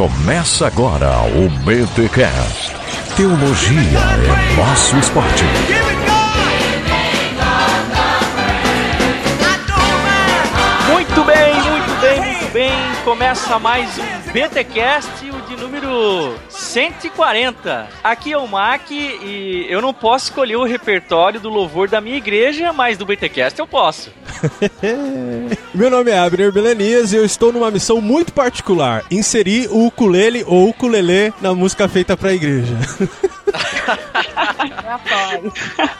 Começa agora o BTCast. Teologia é nosso esporte. Muito bem, muito bem, muito bem. Começa mais um BTcast, o de número 140. Aqui é o Mac e eu não posso escolher o repertório do louvor da minha igreja, mas do BTcast eu posso. Meu nome é Abner Belenias e eu estou numa missão muito particular: inserir o ukulele ou ukulele na música feita pra igreja.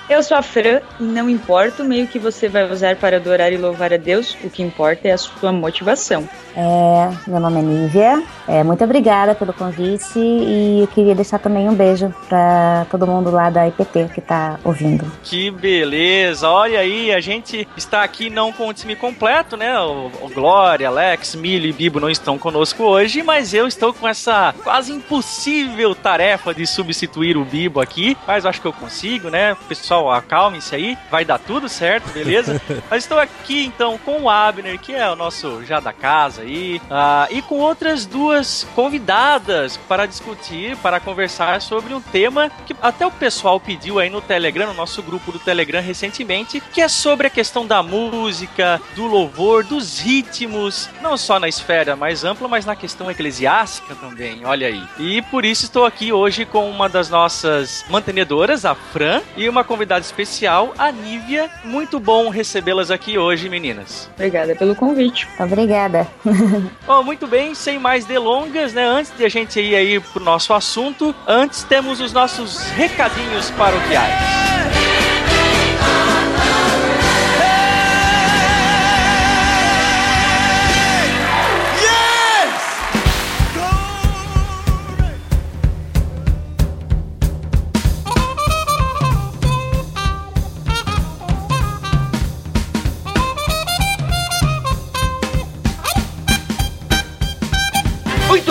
Eu sou a Fran e não importa o meio que você vai usar para adorar e louvar a Deus, o que importa é a sua motivação. É, meu nome é Nívia. É, muito obrigada pelo convite e eu queria deixar também um beijo para todo mundo lá da IPT que tá ouvindo. Que beleza! Olha aí, a gente está aqui não com o time completo, né? O, o Glória, Alex, Milho e Bibo não estão conosco hoje, mas eu estou com essa quase impossível tarefa de substituir o Bibo aqui, mas acho que eu consigo, né? Pessoal, acalme-se aí, vai dar tudo certo, beleza? mas estou aqui então com o Abner, que é o nosso já da casa aí, ah, e com outras duas convidadas para discutir, para conversar sobre um tema que até o pessoal pediu aí no Telegram, no nosso grupo do Telegram recentemente, que é sobre a questão da música, do louvor, dos ritmos, não só na esfera mais ampla, mas na questão eclesiástica também, olha aí. E por isso estou aqui hoje com uma das nossas mantenedoras, a Fran, e uma convidada especial, a Nívia. Muito bom recebê-las aqui hoje, meninas. Obrigada pelo convite. Obrigada. Bom, muito bem, sem mais delongas, né? Antes de a gente ir aí pro nosso assunto, antes temos os nossos recadinhos paroquiais.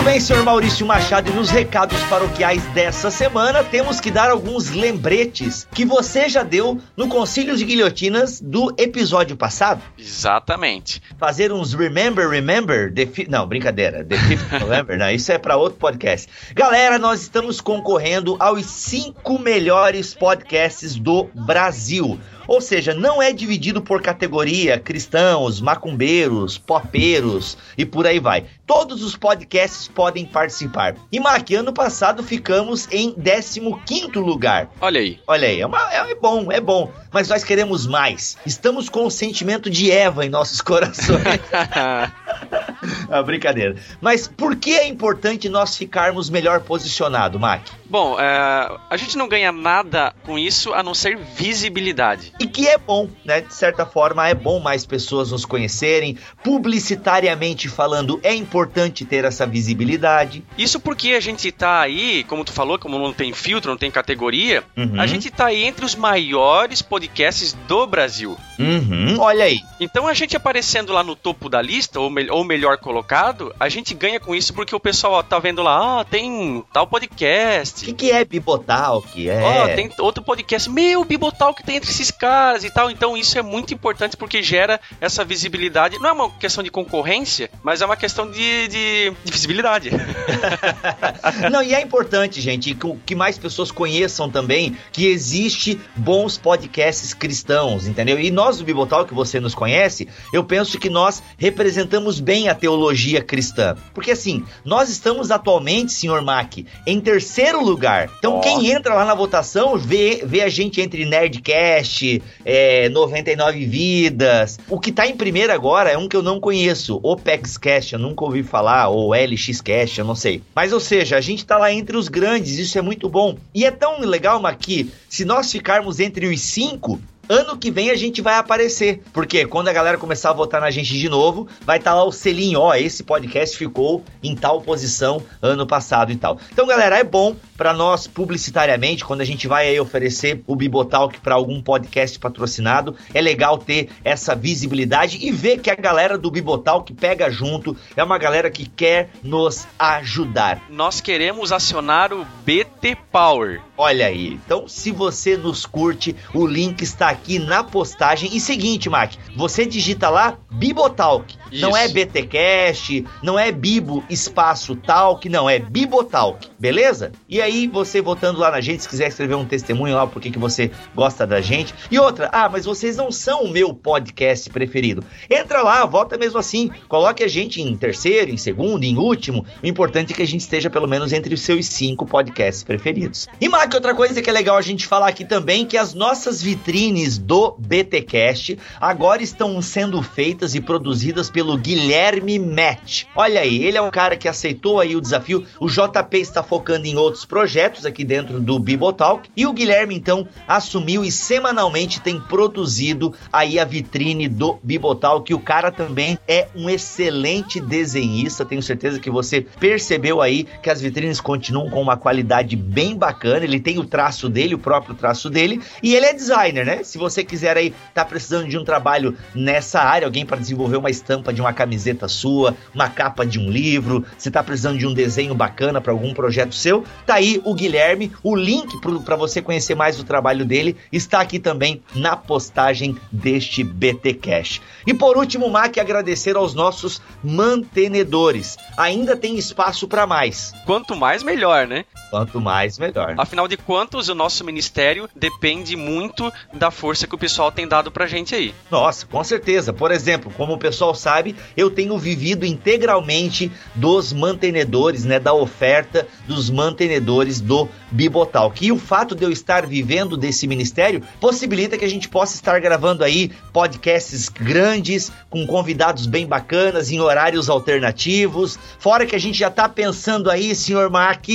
Bem, senhor Maurício Machado, e nos recados paroquiais dessa semana temos que dar alguns lembretes que você já deu no Concílio de Guilhotinas do episódio passado. Exatamente. Fazer uns Remember, Remember, the fi- não, brincadeira, The 5th November, não, isso é para outro podcast. Galera, nós estamos concorrendo aos cinco melhores podcasts do Brasil. Ou seja, não é dividido por categoria cristãos, macumbeiros, popeiros e por aí vai. Todos os podcasts podem participar. E Mac, ano passado ficamos em 15º lugar. Olha aí. Olha aí, é, uma- é bom, é bom. Mas nós queremos mais. Estamos com o sentimento de Eva em nossos corações. ah, brincadeira. Mas por que é importante nós ficarmos melhor posicionado, Mac? Bom, é, a gente não ganha nada com isso a não ser visibilidade. E que é bom, né? De certa forma, é bom mais pessoas nos conhecerem. Publicitariamente falando, é importante ter essa visibilidade. Isso porque a gente tá aí, como tu falou, como não tem filtro, não tem categoria, Uhum. a gente tá aí entre os maiores podcasts do Brasil. Uhum, olha aí. Então a gente aparecendo lá no topo da lista, ou, mel- ou melhor colocado, a gente ganha com isso porque o pessoal ó, tá vendo lá, ah, tem tal O podcast. que, que é Bibotalk? É. Ó, tem outro podcast. Meu, Bibotal que tem entre esses caras e tal. Então isso é muito importante porque gera essa visibilidade. Não é uma questão de concorrência, mas é uma questão de, de, de visibilidade. Não, e é importante, gente, que, que mais pessoas conheçam também que existe bons podcasts cristãos, entendeu? E nós do Bibotal, que você nos conhece, eu penso que nós representamos bem a teologia cristã. Porque assim, nós estamos atualmente, senhor Mac, em terceiro lugar. Então quem entra lá na votação vê, vê a gente entre Nerdcast, é, 99 Vidas. O que tá em primeiro agora é um que eu não conheço, OpexCast, eu nunca ouvi falar, ou LXCast, eu não sei. Mas, ou seja, a gente tá lá entre os grandes, isso é muito bom. E é tão legal, Maqui, se nós ficarmos entre os cinco, Ano que vem a gente vai aparecer. Porque quando a galera começar a votar na gente de novo, vai estar lá o selinho, ó, esse podcast ficou em tal posição ano passado e tal. Então, galera, é bom para nós publicitariamente, quando a gente vai aí oferecer o Bibotalk para algum podcast patrocinado, é legal ter essa visibilidade e ver que a galera do Bibotalk pega junto, é uma galera que quer nos ajudar. Nós queremos acionar o BT Power. Olha aí. Então, se você nos curte, o link está aqui na postagem. E seguinte, Mac, você digita lá Bibotalk. Não é Isso. BTcast, não é Bibo Espaço Talk, não, é Bibotalk, beleza? E aí, você votando lá na gente, se quiser escrever um testemunho lá, porque que você gosta da gente. E outra, ah, mas vocês não são o meu podcast preferido. Entra lá, vota mesmo assim, coloque a gente em terceiro, em segundo, em último. O importante é que a gente esteja pelo menos entre os seus cinco podcasts preferidos. E Mac, outra coisa que é legal a gente falar aqui também, que as nossas vitrines do BTcast agora estão sendo feitas e produzidas pelo Guilherme Match. Olha aí, ele é um cara que aceitou aí o desafio. O JP está focando em outros projetos aqui dentro do Bibotalk e o Guilherme então assumiu e semanalmente tem produzido aí a vitrine do Bibotalk. O cara também é um excelente desenhista. Tenho certeza que você percebeu aí que as vitrines continuam com uma qualidade bem bacana. Ele tem o traço dele, o próprio traço dele, e ele é designer, né? Se você quiser aí tá precisando de um trabalho nessa área, alguém para desenvolver uma estampa de uma camiseta sua, uma capa de um livro, você tá precisando de um desenho bacana para algum projeto seu, tá aí o Guilherme, o link para você conhecer mais o trabalho dele está aqui também na postagem deste BT Cash. E por último, Mac, agradecer aos nossos mantenedores. Ainda tem espaço para mais. Quanto mais, melhor, né? Quanto mais, melhor. Afinal de contas, o nosso ministério depende muito da força que o pessoal tem dado pra gente aí. Nossa, com certeza. Por exemplo, como o pessoal sabe, eu tenho vivido integralmente dos mantenedores, né, da oferta dos mantenedores do Bibotalk. E o fato de eu estar vivendo desse ministério possibilita que a gente possa estar gravando aí podcasts grandes, com convidados bem bacanas, em horários alternativos. Fora que a gente já tá pensando aí, senhor Mac,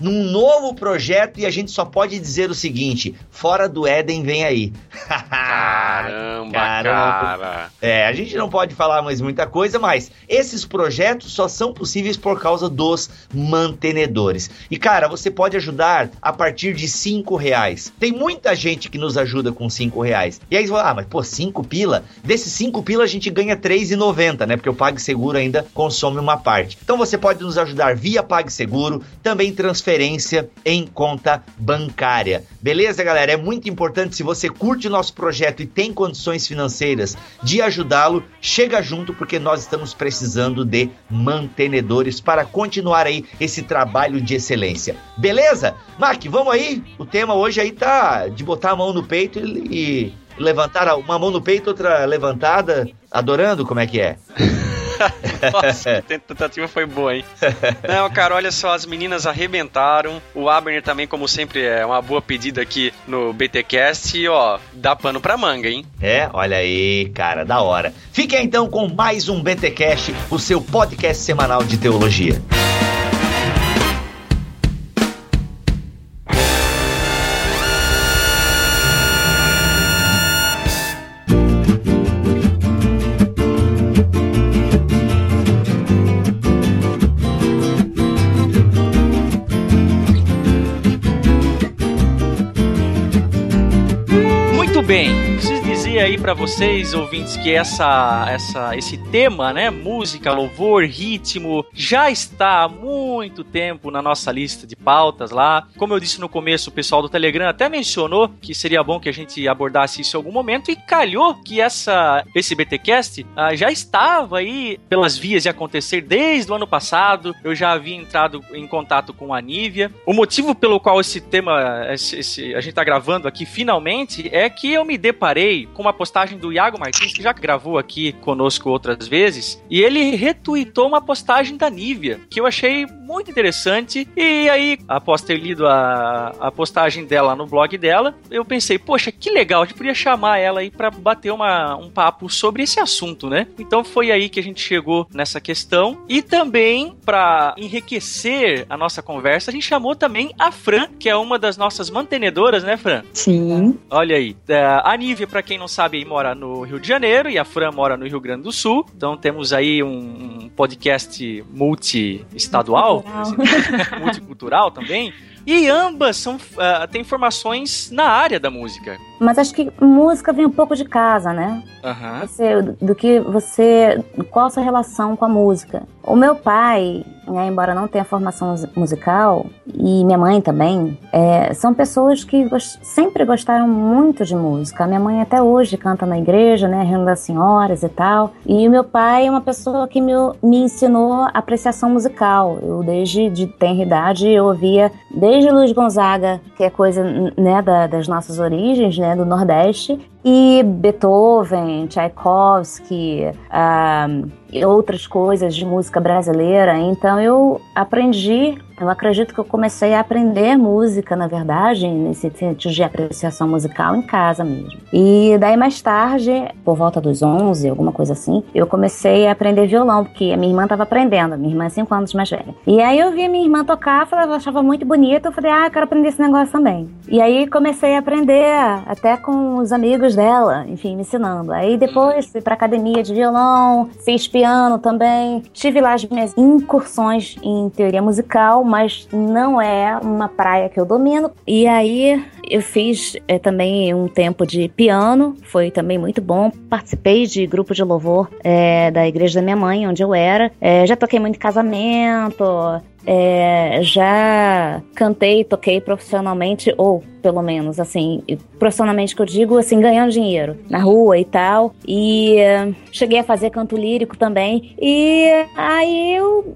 num novo projeto e a gente só pode dizer o seguinte: fora do Éden vem aí. Caramba, Caramba. cara. É, a gente não pode falar mais muita coisa, mas esses projetos só são possíveis por causa dos mantenedores. E cara, você pode ajudar a partir de cinco reais. Tem muita gente que nos ajuda com cinco reais. E aí você fala, ah, mas pô, cinco pila? Desses cinco pila a gente ganha R$3,90, né? Porque o PagSeguro ainda consome uma parte. Então você pode nos ajudar via PagSeguro, também transferência em conta bancária. Beleza, galera? É muito importante se você curte o nosso projeto e tem condições financeiras de ajudá-lo, chega junto porque nós estamos precisando de mantenedores para continuar aí esse trabalho de excelência. Beleza? Mark, vamos aí? O tema hoje aí tá de botar a mão no peito e, e levantar uma mão no peito, outra levantada, adorando como é que é. Nossa, que tentativa foi boa, hein? Não, cara, olha só, as meninas arrebentaram. O Abner também, como sempre, é uma boa pedida aqui no BTcast. E, ó, dá pano pra manga, hein? É, olha aí, cara, da hora. Fique então com mais um BTcast, o seu podcast semanal de teologia. Muito aí pra vocês, ouvintes, que essa, essa, esse tema, né, música, louvor, ritmo, já está há muito tempo na nossa lista de pautas lá. Como eu disse no começo, o pessoal do Telegram até mencionou que seria bom que a gente abordasse isso em algum momento e calhou que essa, esse BTcast ah, já estava aí pelas vias de acontecer desde o ano passado. Eu já havia entrado em contato com a Nívia. O motivo pelo qual esse tema, esse, esse- a gente tá gravando aqui finalmente, é que eu me deparei com uma postagem do Iago Martins, que já gravou aqui conosco outras vezes, e ele retuitou uma postagem da Nívia, que eu achei muito interessante. E aí, após ter lido a, a postagem dela no blog dela, eu pensei, poxa, que legal, a gente podia chamar ela aí pra bater uma, um papo sobre esse assunto, né? Então foi aí que a gente chegou nessa questão. E também, pra enriquecer a nossa conversa, a gente chamou também a Fran, que é uma das nossas mantenedoras, né, Fran? Sim. Olha aí, é, a Nívia, pra quem não sabe, mora no Rio de Janeiro e a Fran mora no Rio Grande do Sul. Então temos aí um podcast multi-estadual, Multicultural. multicultural também. E ambas são uh, têm formações na área da música. Mas acho que música vem um pouco de casa, né? Uhum. Você, do que você. Qual a sua relação com a música? O meu pai, né, embora não tenha formação musical, e minha mãe também, é, são pessoas que gost sempre gostaram muito de música. A minha mãe até hoje canta na igreja, né, Reino das Senhoras e tal. E o meu pai é uma pessoa que me, me ensinou apreciação musical. Eu, desde de tenra idade, eu ouvia desde Luiz Gonzaga, que é coisa né, da, das nossas origens, né, do Nordeste, e Beethoven, Tchaikovsky, ah, e outras coisas de música brasileira. Então eu aprendi eu acredito que eu comecei a aprender música, na verdade, nesse sentido de apreciação musical em casa mesmo. E daí mais tarde, por volta dos 11, alguma coisa assim, eu comecei a aprender violão, porque a minha irmã estava aprendendo, minha irmã é 5 anos mais velha. E aí eu vi minha irmã tocar, eu achava muito bonito, eu falei, ah, eu quero aprender esse negócio também. E aí comecei a aprender, até com os amigos dela, enfim, me ensinando. Aí depois fui pra academia de violão, fiz piano também, tive lá as minhas incursões em teoria musical, mas não é uma praia que eu domino. E aí eu fiz é, também um tempo de piano, foi também muito bom. Participei de grupo de louvor é, da igreja da minha mãe, onde eu era. É, já toquei muito em casamento, é, já cantei, toquei profissionalmente, ou pelo menos, assim, profissionalmente que eu digo, assim, ganhando dinheiro na rua e tal. E uh, cheguei a fazer canto lírico também. E aí eu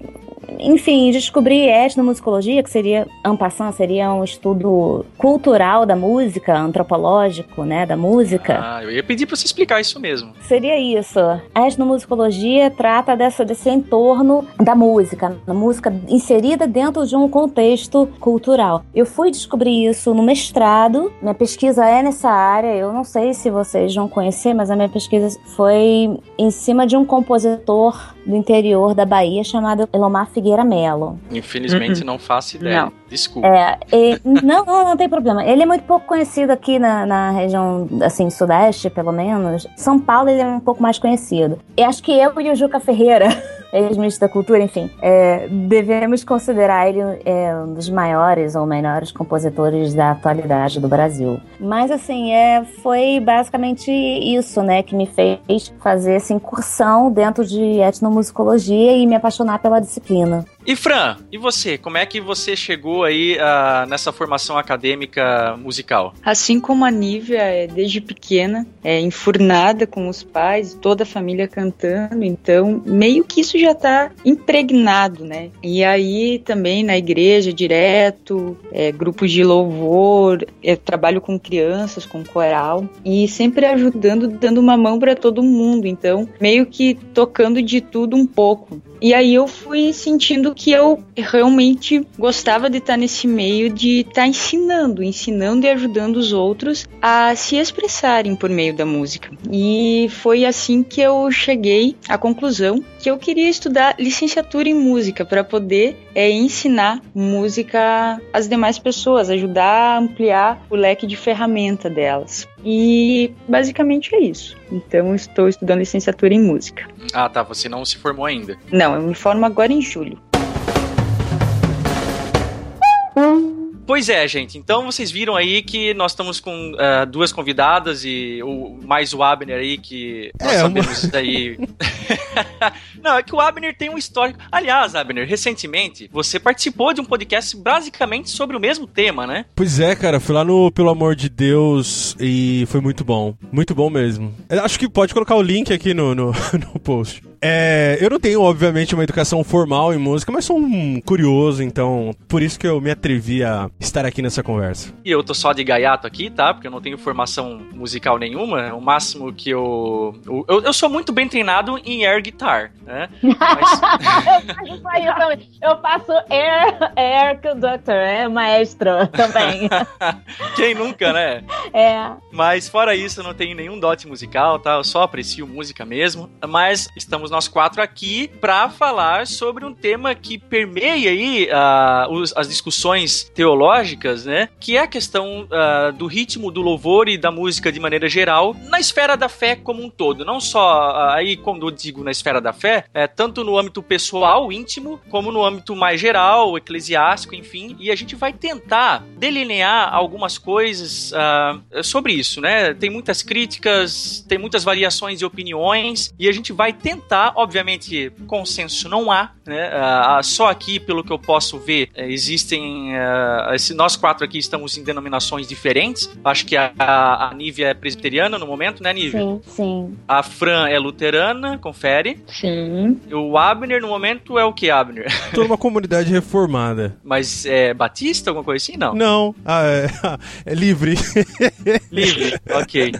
enfim, descobri etnomusicologia, que seria, ampassant, seria um estudo cultural da música, antropológico, né, da música. Ah, eu ia pedir para você explicar isso mesmo. Seria isso. A etnomusicologia trata dessa, desse entorno da música, a música inserida dentro de um contexto cultural. Eu fui descobrir isso no mestrado, minha pesquisa é nessa área, eu não sei se vocês vão conhecer, mas a minha pesquisa foi em cima de um compositor do interior da Bahia chamado Elomar Figueira Melo. Infelizmente, uh -uh. não faço ideia. Não. Desculpa. É, e, não, não, não tem problema. Ele é muito pouco conhecido aqui na, na região, assim, sudeste, pelo menos. São Paulo, ele é um pouco mais conhecido. E acho que eu e o Juca Ferreira, ex-ministro da Cultura, enfim, é, devemos considerar ele é, um dos maiores ou melhores compositores da atualidade do Brasil. Mas, assim, é, foi basicamente isso, né, que me fez fazer essa incursão dentro de etnomusicologia e me apaixonar pela disciplina. E Fran, e você? Como é que você chegou aí uh, nessa formação acadêmica musical? Assim como a Nívia é desde pequena, é enfurnada com os pais, toda a família cantando, então meio que isso já tá impregnado, né? E aí também na igreja direto, é, grupos de louvor, eu trabalho com crianças, com coral e sempre ajudando, dando uma mão para todo mundo, então meio que tocando de tudo um pouco. E aí eu fui sentindo que eu realmente gostava de estar nesse meio de estar ensinando, ensinando e ajudando os outros a se expressarem por meio da música. E foi assim que eu cheguei à conclusão que eu queria estudar licenciatura em música para poder é, ensinar música às demais pessoas, ajudar a ampliar o leque de ferramenta delas. E basicamente é isso. Então estou estudando licenciatura em música. Ah, tá. Você não se formou ainda? Não, eu me formo agora em julho. Pois é, gente. Então vocês viram aí que nós estamos com uh, duas convidadas e o, mais o Abner aí, que nós é, sabemos uma... daí. Não, é que o Abner tem um histórico. Aliás, Abner, recentemente você participou de um podcast basicamente sobre o mesmo tema, né? Pois é, cara. Fui lá no Pelo Amor de Deus e foi muito bom. Muito bom mesmo. Eu acho que pode colocar o link aqui no, no, no post. É, eu não tenho, obviamente, uma educação formal em música, mas sou um curioso, então por isso que eu me atrevi a estar aqui nessa conversa. E eu tô só de gaiato aqui, tá? Porque eu não tenho formação musical nenhuma. O máximo que eu. Eu, eu sou muito bem treinado em air guitar, né? Mas... eu faço air, air conductor, é maestro também. Quem nunca, né? É. Mas fora isso, eu não tenho nenhum dote musical, tá? Eu só aprecio música mesmo. Mas estamos nós quatro aqui para falar sobre um tema que permeia aí uh, os, as discussões teológicas, né? Que é a questão uh, do ritmo do louvor e da música de maneira geral na esfera da fé como um todo. Não só uh, aí, quando eu digo na esfera da fé, é tanto no âmbito pessoal, íntimo, como no âmbito mais geral, eclesiástico, enfim. E a gente vai tentar delinear algumas coisas sobre isso, né? Tem muitas críticas, tem muitas variações de opiniões e a gente vai tentar, obviamente, consenso não há, né? Uh, só aqui, pelo que eu posso ver, eh, existem uh, esse, nós quatro aqui estamos em denominações diferentes. Acho que a, a, a Nívia é presbiteriana no momento, né, Nívia? Sim, sim. A Fran é luterana, confere. Sim. O Abner no momento é o que, Abner? Tô numa comunidade reformada. Mas é batista, alguma coisa assim? Não. Não, ah, é, é livre. Livre, ok.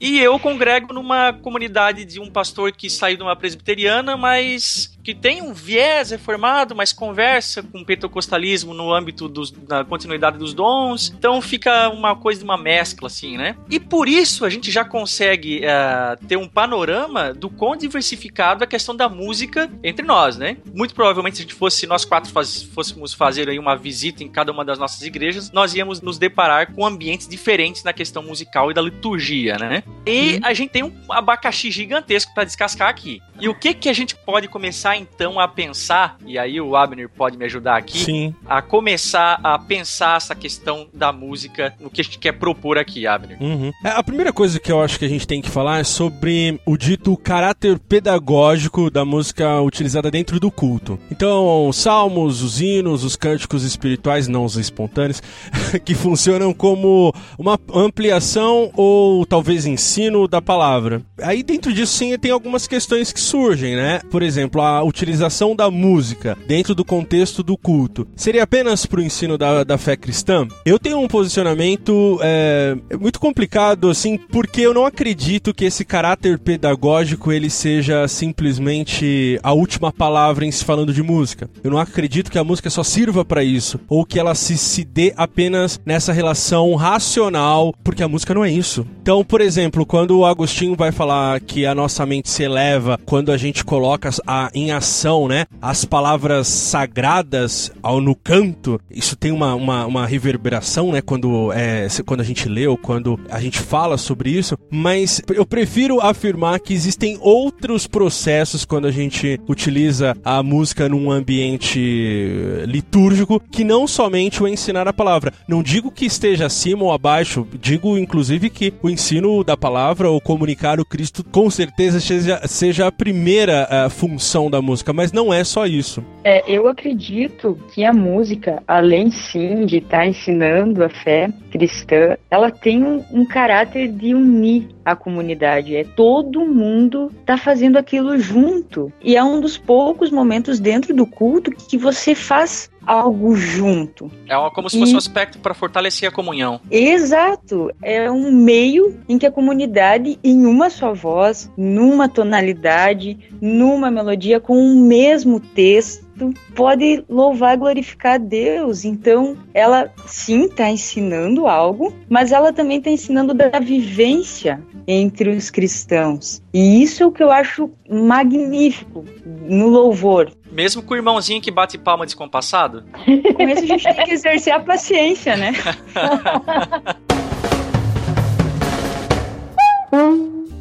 E eu congrego numa comunidade de um pastor que saiu de uma presbiteriana, mas que tem um viés reformado, mas conversa com o pentecostalismo no âmbito dos, da continuidade dos dons. Então fica uma coisa de uma mescla, assim, né? E por isso a gente já consegue uh, ter um panorama do quão diversificado a questão da música entre nós, né? Muito provavelmente, se a gente fosse, nós quatro faz, fôssemos fazer aí uma visita em cada uma das nossas igrejas, nós íamos nos deparar com ambientes diferentes na questão musical e da liturgia, né? E a gente tem um abacaxi gigantesco para descascar aqui. E o que que a gente pode começar então a pensar, e aí o Abner pode me ajudar aqui, Sim. a começar a pensar essa questão da música, no que a gente quer propor aqui, Abner. Uhum. É, a primeira coisa que eu acho que a gente tem que falar é sobre o dito caráter pedagógico da música utilizada dentro do culto. Então, os salmos, os hinos, os cânticos espirituais, não os espontâneos, que funcionam como uma ampliação ou talvez ensino da palavra. Aí dentro disso sim tem algumas questões que surgem, né? Por exemplo, a utilização da música dentro do contexto do culto seria apenas para o ensino da, da fé cristã? Eu tenho um posicionamento é, muito complicado, assim, porque eu não acredito que esse caráter pedagógico ele seja simplesmente a última palavra em se falando de música. Eu não acredito que a música só sirva para isso, ou que ela se, se dê apenas nessa relação racional, porque a música não é isso. Então, por exemplo, quando o Agostinho vai falar que a nossa mente se eleva quando a gente coloca a, em ação, né, as palavras sagradas ao no canto, isso tem uma, uma, uma reverberação, né, quando, é, quando a gente lê ou quando a gente fala sobre isso, mas eu prefiro afirmar que existem outros processos quando a gente utiliza a música num ambiente litúrgico que não somente o ensinar a palavra. Não digo que esteja acima ou abaixo, digo inclusive que o ensino da palavra ou comunicar o Cristo com certeza seja, seja a primeira uh, função da música, mas não é só isso. É, eu acredito que a música, além sim de estar tá ensinando a fé cristã, ela tem um, um caráter de unir a comunidade. É todo mundo tá fazendo aquilo junto. E é um dos poucos momentos dentro do culto que você faz algo junto. É como se fosse e... um aspecto para fortalecer a comunhão. Exato. É um meio em que a comunidade, em uma só voz, numa tonalidade, numa melodia, com o mesmo texto, pode louvar e glorificar Deus. Então, ela sim está ensinando algo, mas ela também está ensinando da vivência entre os cristãos. E isso é o que eu acho magnífico no louvor. Mesmo com o irmãozinho que bate palma descompassado? Com isso a gente tem que exercer a paciência, né?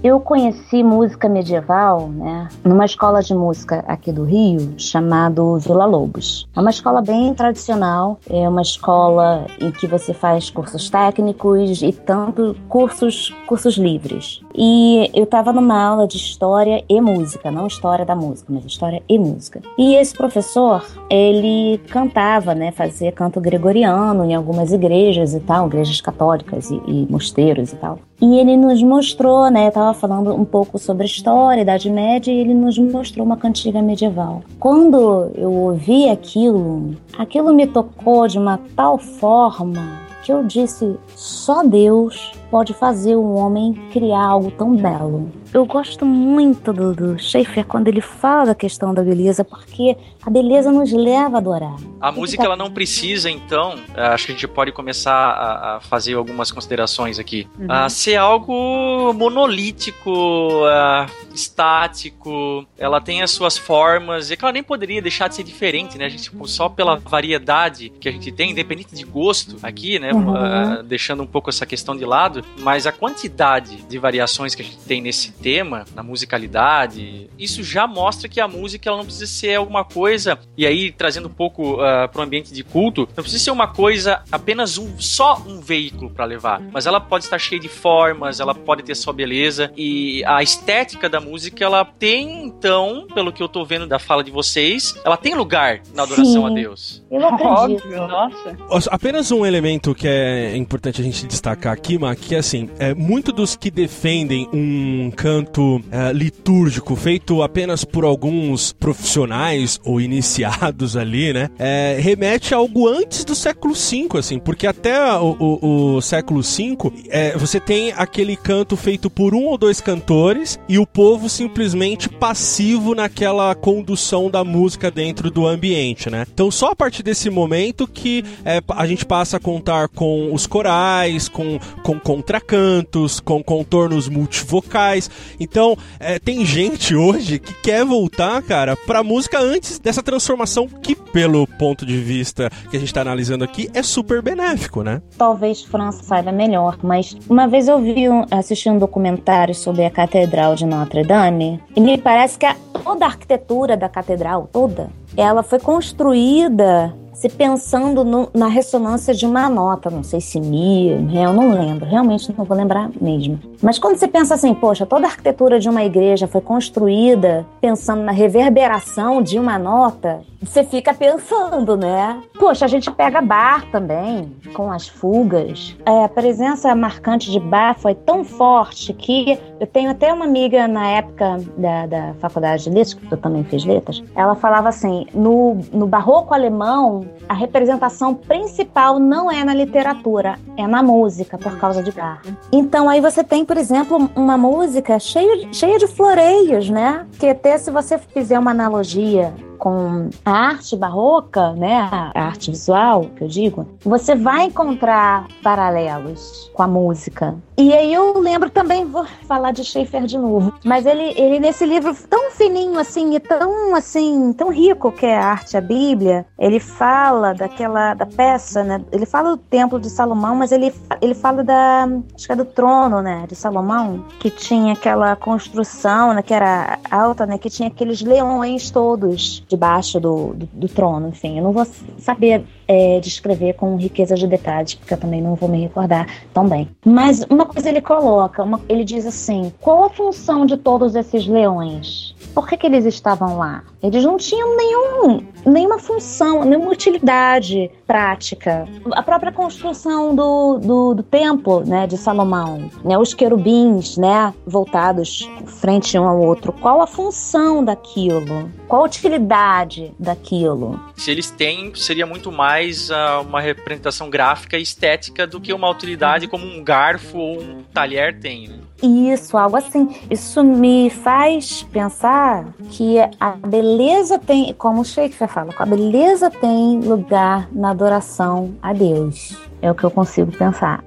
Eu conheci música medieval, né, numa escola de música aqui do Rio, chamado Vila Lobos. É uma escola bem tradicional, é uma escola em que você faz cursos técnicos e tanto cursos, cursos livres. E eu estava numa aula de história e música, não história da música, mas história e música. E esse professor, ele cantava, né, fazia canto gregoriano em algumas igrejas e tal, igrejas católicas e, e mosteiros e tal. E ele nos mostrou, né, tava falando um pouco sobre história, Idade Média, e ele nos mostrou uma cantiga medieval. Quando eu ouvi aquilo, aquilo me tocou de uma tal forma que eu disse: só Deus pode fazer um homem criar algo tão belo. Eu gosto muito do, do Schaefer quando ele fala da questão da beleza, porque a beleza nos leva a adorar. A música ela não precisa, então, eh, acho que a gente pode começar a, a fazer algumas considerações aqui, uhum. a ser algo monolítico, uh, estático, ela tem as suas formas, e que ela nem poderia deixar de ser diferente, né? A gente, tipo, só pela variedade que a gente tem, independente de gosto aqui, né? Uhum. Uh, deixando um pouco essa questão de lado, mas a quantidade de variações que a gente tem nesse tema, na musicalidade, isso já mostra que a música ela não precisa ser alguma coisa, e aí trazendo um pouco uh, ah, para o ambiente de culto, não precisa ser uma coisa apenas um só um veículo para levar, mas ela pode estar cheia de formas, ela pode ter sua beleza e a estética da música ela tem então, pelo que eu tô vendo da fala de vocês, ela tem lugar na adoração Sim, a Deus. Eu acredito. Óbvio, nossa. Apenas um elemento que é importante a gente destacar aqui, Mac, que assim, é, muito dos que defendem um canto é, litúrgico feito apenas por alguns profissionais ou iniciados ali, né, é, remete a algo antes do século V, assim, porque até o, o, o século V é, você tem aquele canto feito por um ou dois cantores e o povo simplesmente passivo naquela condução da música dentro do ambiente, né? Então só a partir desse momento que é, a gente passa a contar com os corais, com, com contracantos, com contornos multivocais. Então é, tem gente hoje que quer voltar, cara, pra música antes dessa transformação que, pelo ponto de vista que a gente tá analisando aqui, é super benéfico, né? Talvez França saiba melhor, mas uma vez eu vi um, assisti um documentário sobre a Catedral de Notre Dame e me parece que a, toda a arquitetura da catedral, toda, ela foi construída se pensando no, na ressonância de uma nota, não sei se mi, eu não lembro, realmente não vou lembrar mesmo. Mas quando você pensa assim, poxa, toda a arquitetura de uma igreja foi construída pensando na reverberação de uma nota, você fica pensando, né? Poxa, a gente pega bar também, com as fugas. É, a presença marcante de bar foi tão forte que eu tenho até uma amiga na época da, da faculdade de letras, que eu também fiz letras, ela falava assim, no, no barroco alemão, a representação principal não é na literatura, é na música, por causa de bar. Então aí você tem, por exemplo, uma música cheia, cheia de floreios, né? Que até se você fizer uma analogia com a arte barroca, né, a arte visual, que eu digo, você vai encontrar paralelos com a música. E aí eu lembro também, vou falar de Schaeffer de novo, mas ele, ele nesse livro tão fininho assim e tão assim, tão rico que é a arte, a Bíblia, ele fala daquela da peça, né? Ele fala do templo de Salomão, mas ele ele fala da acho que é do trono, né, de Salomão, que tinha aquela construção, né, que era alta, né, que tinha aqueles leões todos debaixo do, do, do trono, enfim. Eu não vou saber é, descrever com riqueza de detalhes, porque eu também não vou me recordar tão bem. Mas uma coisa ele coloca, uma, ele diz assim: qual a função de todos esses leões? Por que, que eles estavam lá? Eles não tinham nenhum, nenhuma função, nenhuma utilidade prática. A própria construção do, do, do templo né, de Salomão, né, os querubins né, voltados frente um ao outro, qual a função daquilo? Qual a utilidade daquilo? Se eles têm, seria muito mais uh, uma representação gráfica e estética do que uma utilidade como um garfo ou um talher tem. Né? Isso, algo assim. Isso me faz pensar que a beleza tem, como o Shakespeare fala, a beleza tem lugar na adoração a Deus. É o que eu consigo pensar.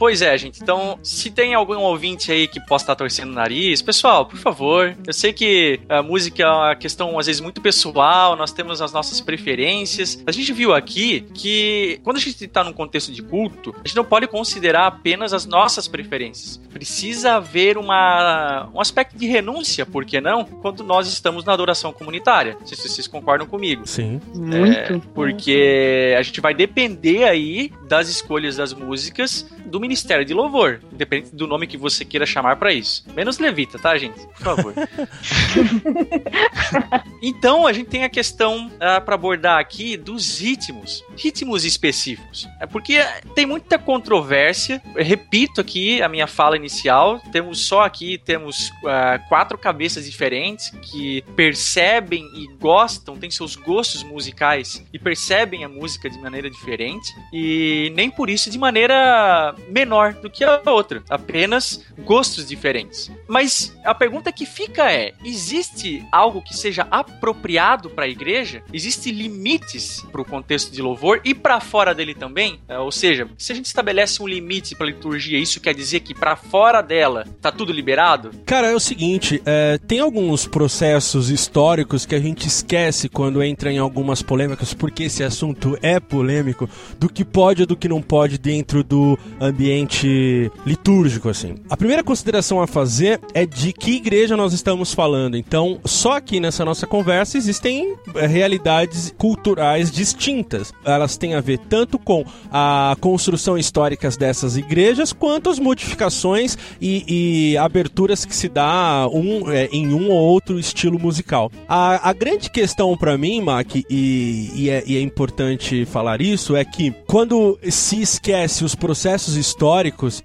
Pois é, gente. Então, se tem algum ouvinte aí que possa estar torcendo o nariz, pessoal, por favor. Eu sei que a música é uma questão, às vezes, muito pessoal, nós temos as nossas preferências. A gente viu aqui que, quando a gente está num contexto de culto, a gente não pode considerar apenas as nossas preferências. Precisa haver uma, um aspecto de renúncia, por que não? Quando nós estamos na adoração comunitária. Não sei se vocês concordam comigo. Sim. Muito. É, porque a gente vai depender aí das escolhas das músicas do Ministério de Louvor, independente do nome que você queira chamar para isso. Menos levita, tá, gente? Por favor. Então a gente tem a questão uh, para abordar aqui dos ritmos, ritmos específicos. É porque tem muita controvérsia. Eu repito aqui a minha fala inicial. Temos só aqui temos uh, quatro cabeças diferentes que percebem e gostam, têm seus gostos musicais e percebem a música de maneira diferente e nem por isso de maneira menor do que a outra. Apenas gostos diferentes. Mas a pergunta que fica é: existe algo que seja apropriado para a igreja? Existem limites para o contexto de louvor e para fora dele também? É, ou seja, se a gente estabelece um limite para a liturgia, isso quer dizer que para fora dela tá tudo liberado? Cara, é o seguinte: é, tem alguns processos históricos que a gente esquece quando entra em algumas polêmicas, porque esse assunto é polêmico, do que pode ou do que não pode dentro do ambiente litúrgico, assim. A primeira consideração a fazer é de que igreja nós estamos falando. Então, só aqui nessa nossa conversa existem eh, realidades culturais distintas. Elas têm a ver tanto com a construção histórica dessas igrejas, quanto as modificações e, e aberturas que se dá um, é, em um ou outro estilo musical. A, a grande questão para mim, Mac, e, e, é, e é importante falar isso, é que quando se esquece os processos históricos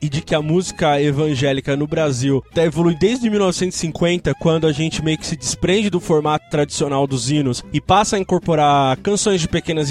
e de que a música evangélica no Brasil tá evolui desde 1950, quando a gente meio que se desprende do formato tradicional dos hinos e passa a incorporar canções de pequena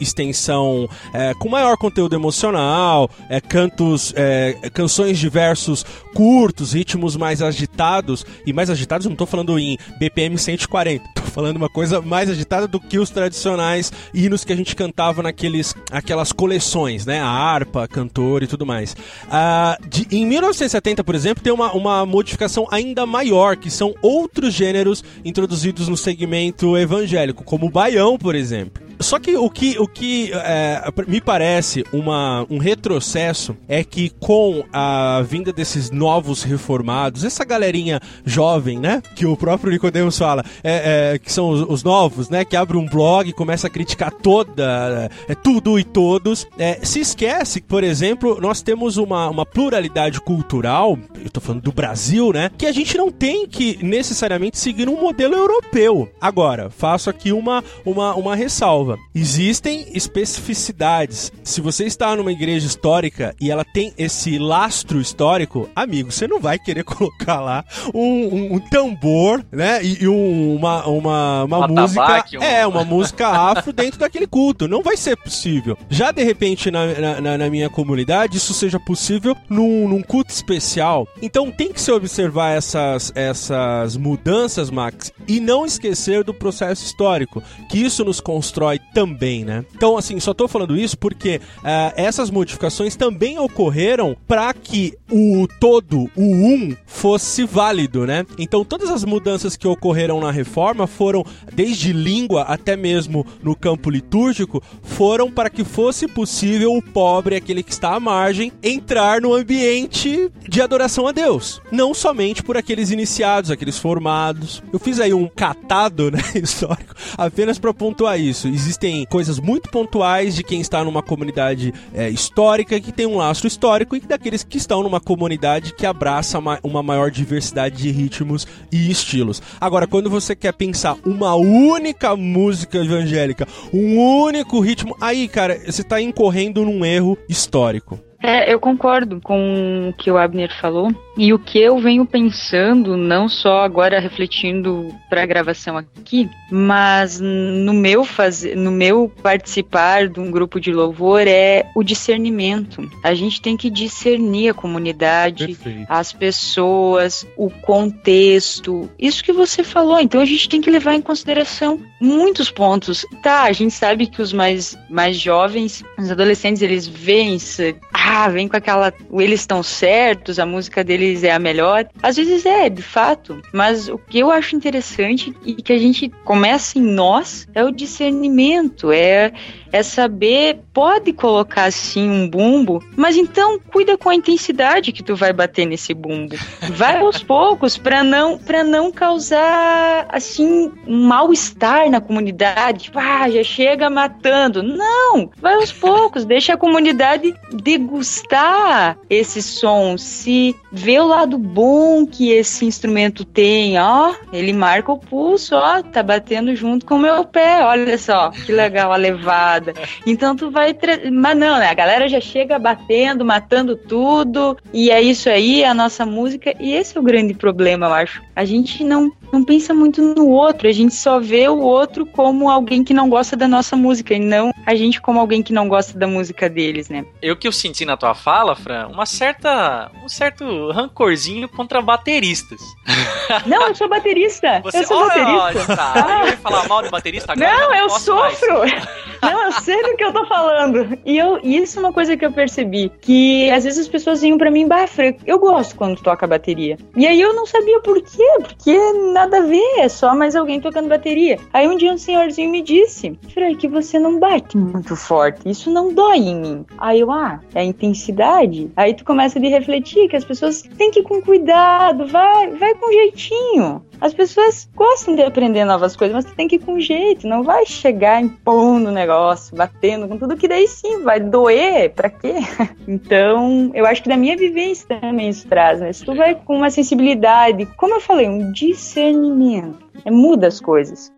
extensão é, com maior conteúdo emocional, é, cantos, é, canções de versos curtos, ritmos mais agitados e mais agitados. Não tô falando em BPM 140, tô falando uma coisa mais agitada do que os tradicionais hinos que a gente cantava naqueles, aquelas coleções, né? A harpa, cantor e tudo mais. Ah, de, em 1970, por exemplo, tem uma, uma modificação ainda maior, que são outros gêneros introduzidos no segmento evangélico, como o baião, por exemplo. Só que o que, o que é, me parece uma, um retrocesso é que com a vinda desses novos reformados, essa galerinha jovem, né? Que o próprio Nicodemos fala, é, é, que são os, os, novos, né? Que abre um blog e começa a criticar toda, é, tudo e todos. É, se esquece que, por exemplo, nós temos uma, uma pluralidade cultural, eu tô falando do Brasil, né? Que a gente não tem que necessariamente seguir um modelo europeu. Agora, faço aqui uma, uma, uma ressalva Existem especificidades. Se você está numa igreja histórica e ela tem esse lastro histórico, amigo, você não vai querer colocar lá um, um, um tambor, né? E, e um, uma, uma, uma, música. Tabaque. É, uma música afro dentro daquele culto. Não vai ser possível. Já de repente, na, na, na minha comunidade, isso seja possível num, num culto especial. Então tem que se observar essas, essas mudanças, Max, e não esquecer do processo histórico, que isso nos constrói também, né? Então, assim, só tô falando isso porque uh, essas modificações também ocorreram para que o todo, o um, fosse válido, né? Então, todas as mudanças que ocorreram na reforma foram, desde língua até mesmo no campo litúrgico, foram para que fosse possível o pobre, aquele que está à margem, entrar no ambiente de adoração a Deus. Não somente por aqueles iniciados, aqueles formados. Eu fiz aí um catado, né, histórico, apenas para pontuar isso. Existem coisas muito pontuais de quem está numa comunidade é, histórica, que tem um lastro histórico, e daqueles que estão numa comunidade que abraça uma maior diversidade de ritmos e estilos. Agora, quando você quer pensar uma única música evangélica, um único ritmo, aí, cara, você está incorrendo num erro histórico. É, eu concordo com o que o Abner falou. E o que eu venho pensando, não só agora refletindo para a gravação aqui, mas no meu fazer, no meu participar de um grupo de louvor é o discernimento. A gente tem que discernir a comunidade, Perfeito. as pessoas, o contexto. Isso que você falou. Então a gente tem que levar em consideração muitos pontos. Tá, a gente sabe que os mais mais jovens, os adolescentes, eles veem, ah, vem com aquela, eles estão certos, a música deles é a melhor. Às vezes é, de fato. Mas o que eu acho interessante e que a gente começa em nós é o discernimento, é, é saber, pode colocar assim um bumbo, mas então cuida com a intensidade que tu vai bater nesse bumbo. Vai aos poucos para não para não causar assim um mal-estar na comunidade. Tipo, ah, já chega matando. Não, vai aos poucos, deixa a comunidade degustar esse som, se ver o lado bom que esse instrumento tem, ó, ele marca o pulso, ó, tá batendo junto com o meu pé, olha só, que legal a levada. Então tu vai, mas não, né? A galera já chega batendo, matando tudo, e é isso aí, a nossa música, e esse é o grande problema, eu acho. A gente não não pensa muito no outro, a gente só vê o outro como alguém que não gosta da nossa música e não a gente como alguém que não gosta da música deles, né? Eu que eu senti na tua fala, Fran, uma certa um certo rancorzinho contra bateristas. Não, eu sou baterista. Você, eu sou oh, baterista. Tá. Eu ia falar mal de baterista agora. Não, não eu sofro. Não, eu sei do que eu tô falando. E eu, isso é uma coisa que eu percebi, que às vezes as pessoas vinham para mim, bah, eu gosto quando toca bateria. E aí eu não sabia por quê, porque nada a ver, é só mais alguém tocando bateria. Aí um dia um senhorzinho me disse, que você não bate muito forte, isso não dói em mim. Aí eu, ah, é a intensidade. Aí tu começa a refletir que as pessoas têm que ir com cuidado, vai, vai com jeitinho. As pessoas gostam de aprender novas coisas, mas tu tem que ir com jeito, não vai chegar impondo o negócio, batendo com tudo, que daí sim vai doer, pra quê? Então, eu acho que da minha vivência também isso traz, né? Se tu vai com uma sensibilidade, como eu falei, um discernimento, é, muda as coisas.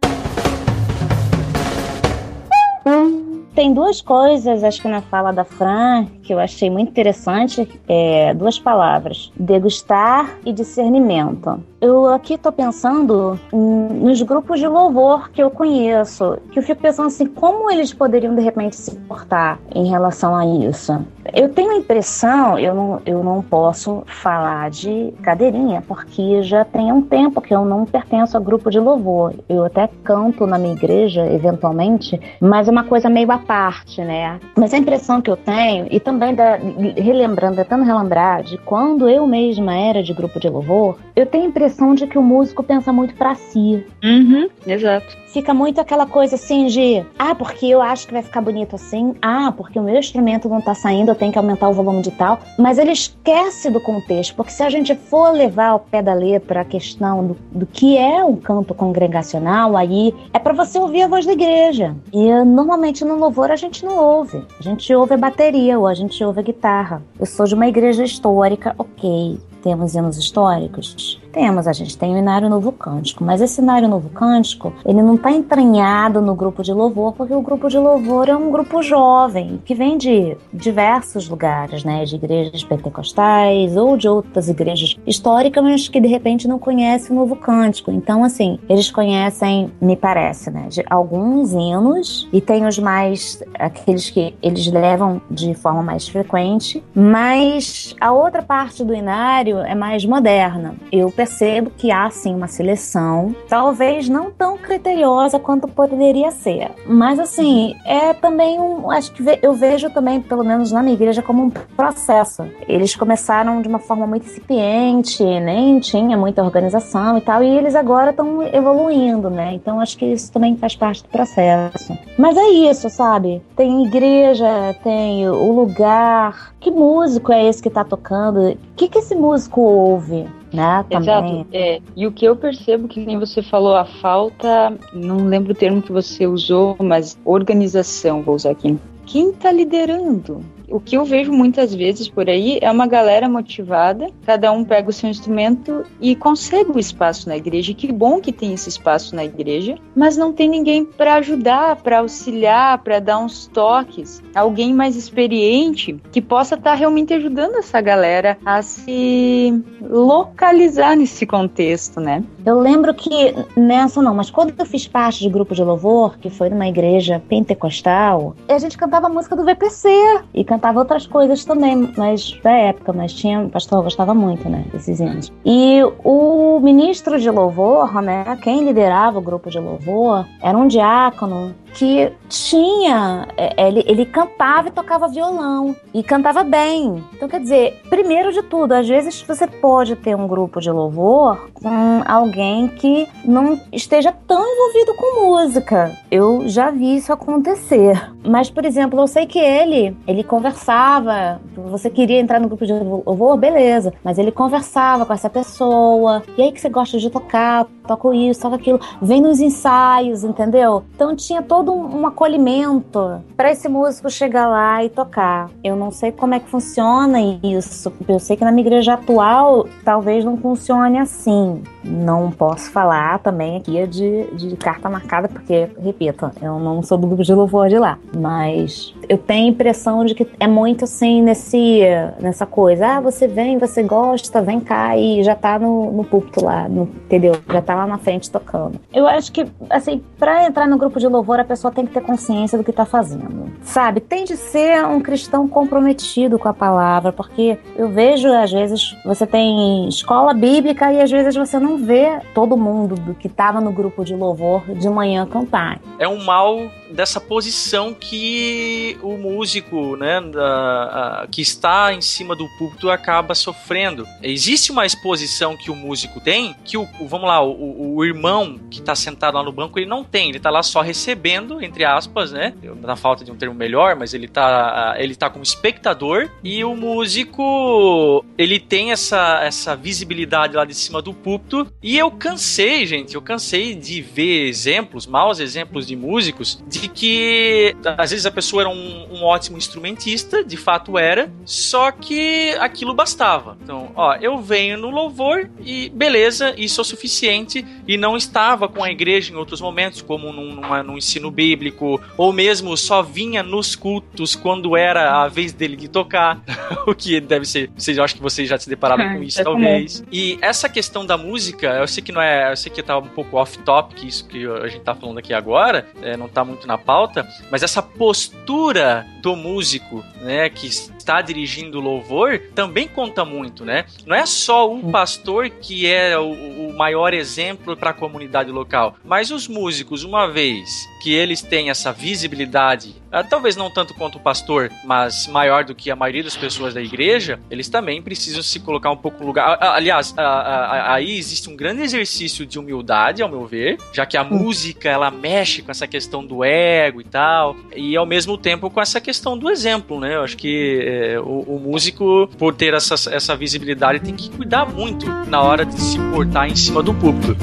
Tem duas coisas, acho que na fala da Fran, que eu achei muito interessante, é, duas palavras: degustar e discernimento. Eu aqui tô pensando nos grupos de louvor que eu conheço, que eu fico pensando assim, como eles poderiam de repente se portar em relação a isso. Eu tenho a impressão, eu não, eu não posso falar de cadeirinha, porque já tem um tempo que eu não pertenço a grupo de louvor. Eu até canto na minha igreja, eventualmente, mas é uma coisa meio à parte, né? Mas a impressão que eu tenho, e também da, relembrando, tentando relembrar de quando eu mesma era de grupo de louvor, eu tenho a impressão de que o músico pensa muito para si. Uhum, exato fica muito aquela coisa assim de, ah, porque eu acho que vai ficar bonito assim, ah, porque o meu instrumento não tá saindo, eu tenho que aumentar o volume de tal, mas ele esquece do contexto, porque se a gente for levar ao pé da letra a questão do, do que é um canto congregacional, aí é para você ouvir a voz da igreja. E normalmente no louvor a gente não ouve. A gente ouve a bateria ou a gente ouve a guitarra. Eu sou de uma igreja histórica, ok. Temos hinos históricos? Temos, a gente tem o Inário Novo Cântico, mas esse Inário Novo Cântico, ele não está entranhado no grupo de louvor, porque o grupo de louvor é um grupo jovem, que vem de diversos lugares, né, de igrejas pentecostais ou de outras igrejas históricas, mas que de repente não conhece o Novo Cântico. Então, assim, eles conhecem, me parece, né, de alguns hinos, e tem os mais, aqueles que eles levam de forma mais frequente, mas a outra parte do Inário é mais moderna. Eu percebo que há sim uma seleção, talvez não tão criteriosa quanto poderia ser. Mas assim, é também um. Acho que eu vejo também, pelo menos na minha igreja, como um processo. Eles começaram de uma forma muito incipiente, nem tinha muita organização e tal, e eles agora estão evoluindo, né? Então acho que isso também faz parte do processo. Mas é isso, sabe? Tem igreja, tem o lugar. Que músico é esse que tá tocando? O que, que esse músico ouve? né? Exato. É, e o que eu percebo que nem você falou, a falta, não lembro o termo que você usou, mas organização, vou usar aqui. Quem está liderando? O que eu vejo muitas vezes por aí é uma galera motivada, cada um pega o seu instrumento e consegue o espaço na igreja. Que bom que tem esse espaço na igreja, mas não tem ninguém para ajudar, para auxiliar, para dar uns toques, alguém mais experiente que possa estar tá realmente ajudando essa galera a se localizar nesse contexto, né? Eu lembro que nessa não, mas quando eu fiz parte de grupo de louvor, que foi numa igreja pentecostal, a gente cantava a música do VPC e cantava outras coisas também, mas da época, mas tinha, o pastor gostava muito, né, desses hinos. E o ministro de louvor, né, quem liderava o grupo de louvor, era um diácono que tinha. É, ele, ele cantava e tocava violão. E cantava bem. Então, quer dizer, primeiro de tudo, às vezes você pode ter um grupo de louvor com alguém que não esteja tão envolvido com música. Eu já vi isso acontecer. Mas, por exemplo, eu sei que ele, ele conversava. Você queria entrar no grupo de louvor, beleza. Mas ele conversava com essa pessoa. E aí que você gosta de tocar, toco isso, toco aquilo. Vem nos ensaios, entendeu? Então tinha todo um, um acolhimento para esse músico chegar lá e tocar. Eu não sei como é que funciona isso. Eu sei que na minha igreja atual talvez não funcione assim. Não posso falar também aqui de, de carta marcada, porque, repito, eu não sou do grupo de louvor de lá. Mas eu tenho a impressão de que é muito assim nesse, nessa coisa. Ah, você vem, você gosta, vem cá e já tá no, no púlpito lá, no, entendeu? Já tá lá na frente tocando. Eu acho que, assim, pra entrar no grupo de louvor, a pessoa tem que ter consciência do que tá fazendo. Sabe? Tem de ser um cristão comprometido com a palavra, porque eu vejo, às vezes, você tem escola bíblica e às vezes você não vê todo mundo do que tava no grupo de louvor de manhã cantar. É um mal dessa posição que o músico, né, da, a, que está em cima do púlpito acaba sofrendo. Existe uma exposição que o músico tem, que o, vamos lá, o, o, irmão que está sentado lá no banco, ele não tem, ele está lá só recebendo, entre aspas, né, na falta de um termo melhor, mas ele está ele tá como espectador e o músico, ele tem essa, essa visibilidade lá de cima do púlpito e eu cansei, gente, eu cansei de ver exemplos, maus exemplos de músicos, de que às vezes a pessoa era um, um, ótimo instrumentista, de fato era, só que aquilo bastava. Então, ó, eu venho no louvor e beleza, isso é o suficiente, e não estava com a igreja em outros momentos, como num, numa, num ensino bíblico, ou mesmo só vinha nos cultos quando era a vez dele de tocar, o que deve ser, vocês, eu acho que vocês já se depararam com isso, é talvez. E essa questão da música, eu sei que não é, eu sei que tá um pouco off-topic isso que a gente tá falando aqui agora, é, não tá muito na pauta, mas essa postura do músico, né, que está dirigindo louvor, também conta muito, né? Não é só o pastor que é o, o maior exemplo para a comunidade local, mas os músicos, uma vez que eles têm essa visibilidade, ah, talvez não tanto quanto o pastor, mas maior do que a maioria das pessoas da igreja, eles também precisam se colocar um pouco no lugar. Ah, aliás, ah, aí existe um grande exercício de humildade, ao meu ver, já que a música ela mexe com essa questão do ego e tal, e ao mesmo tempo com essa questão do exemplo, né? Eu acho que é, o, o, músico, por ter essa, essa visibilidade, tem que cuidar muito na hora de se portar em cima do público.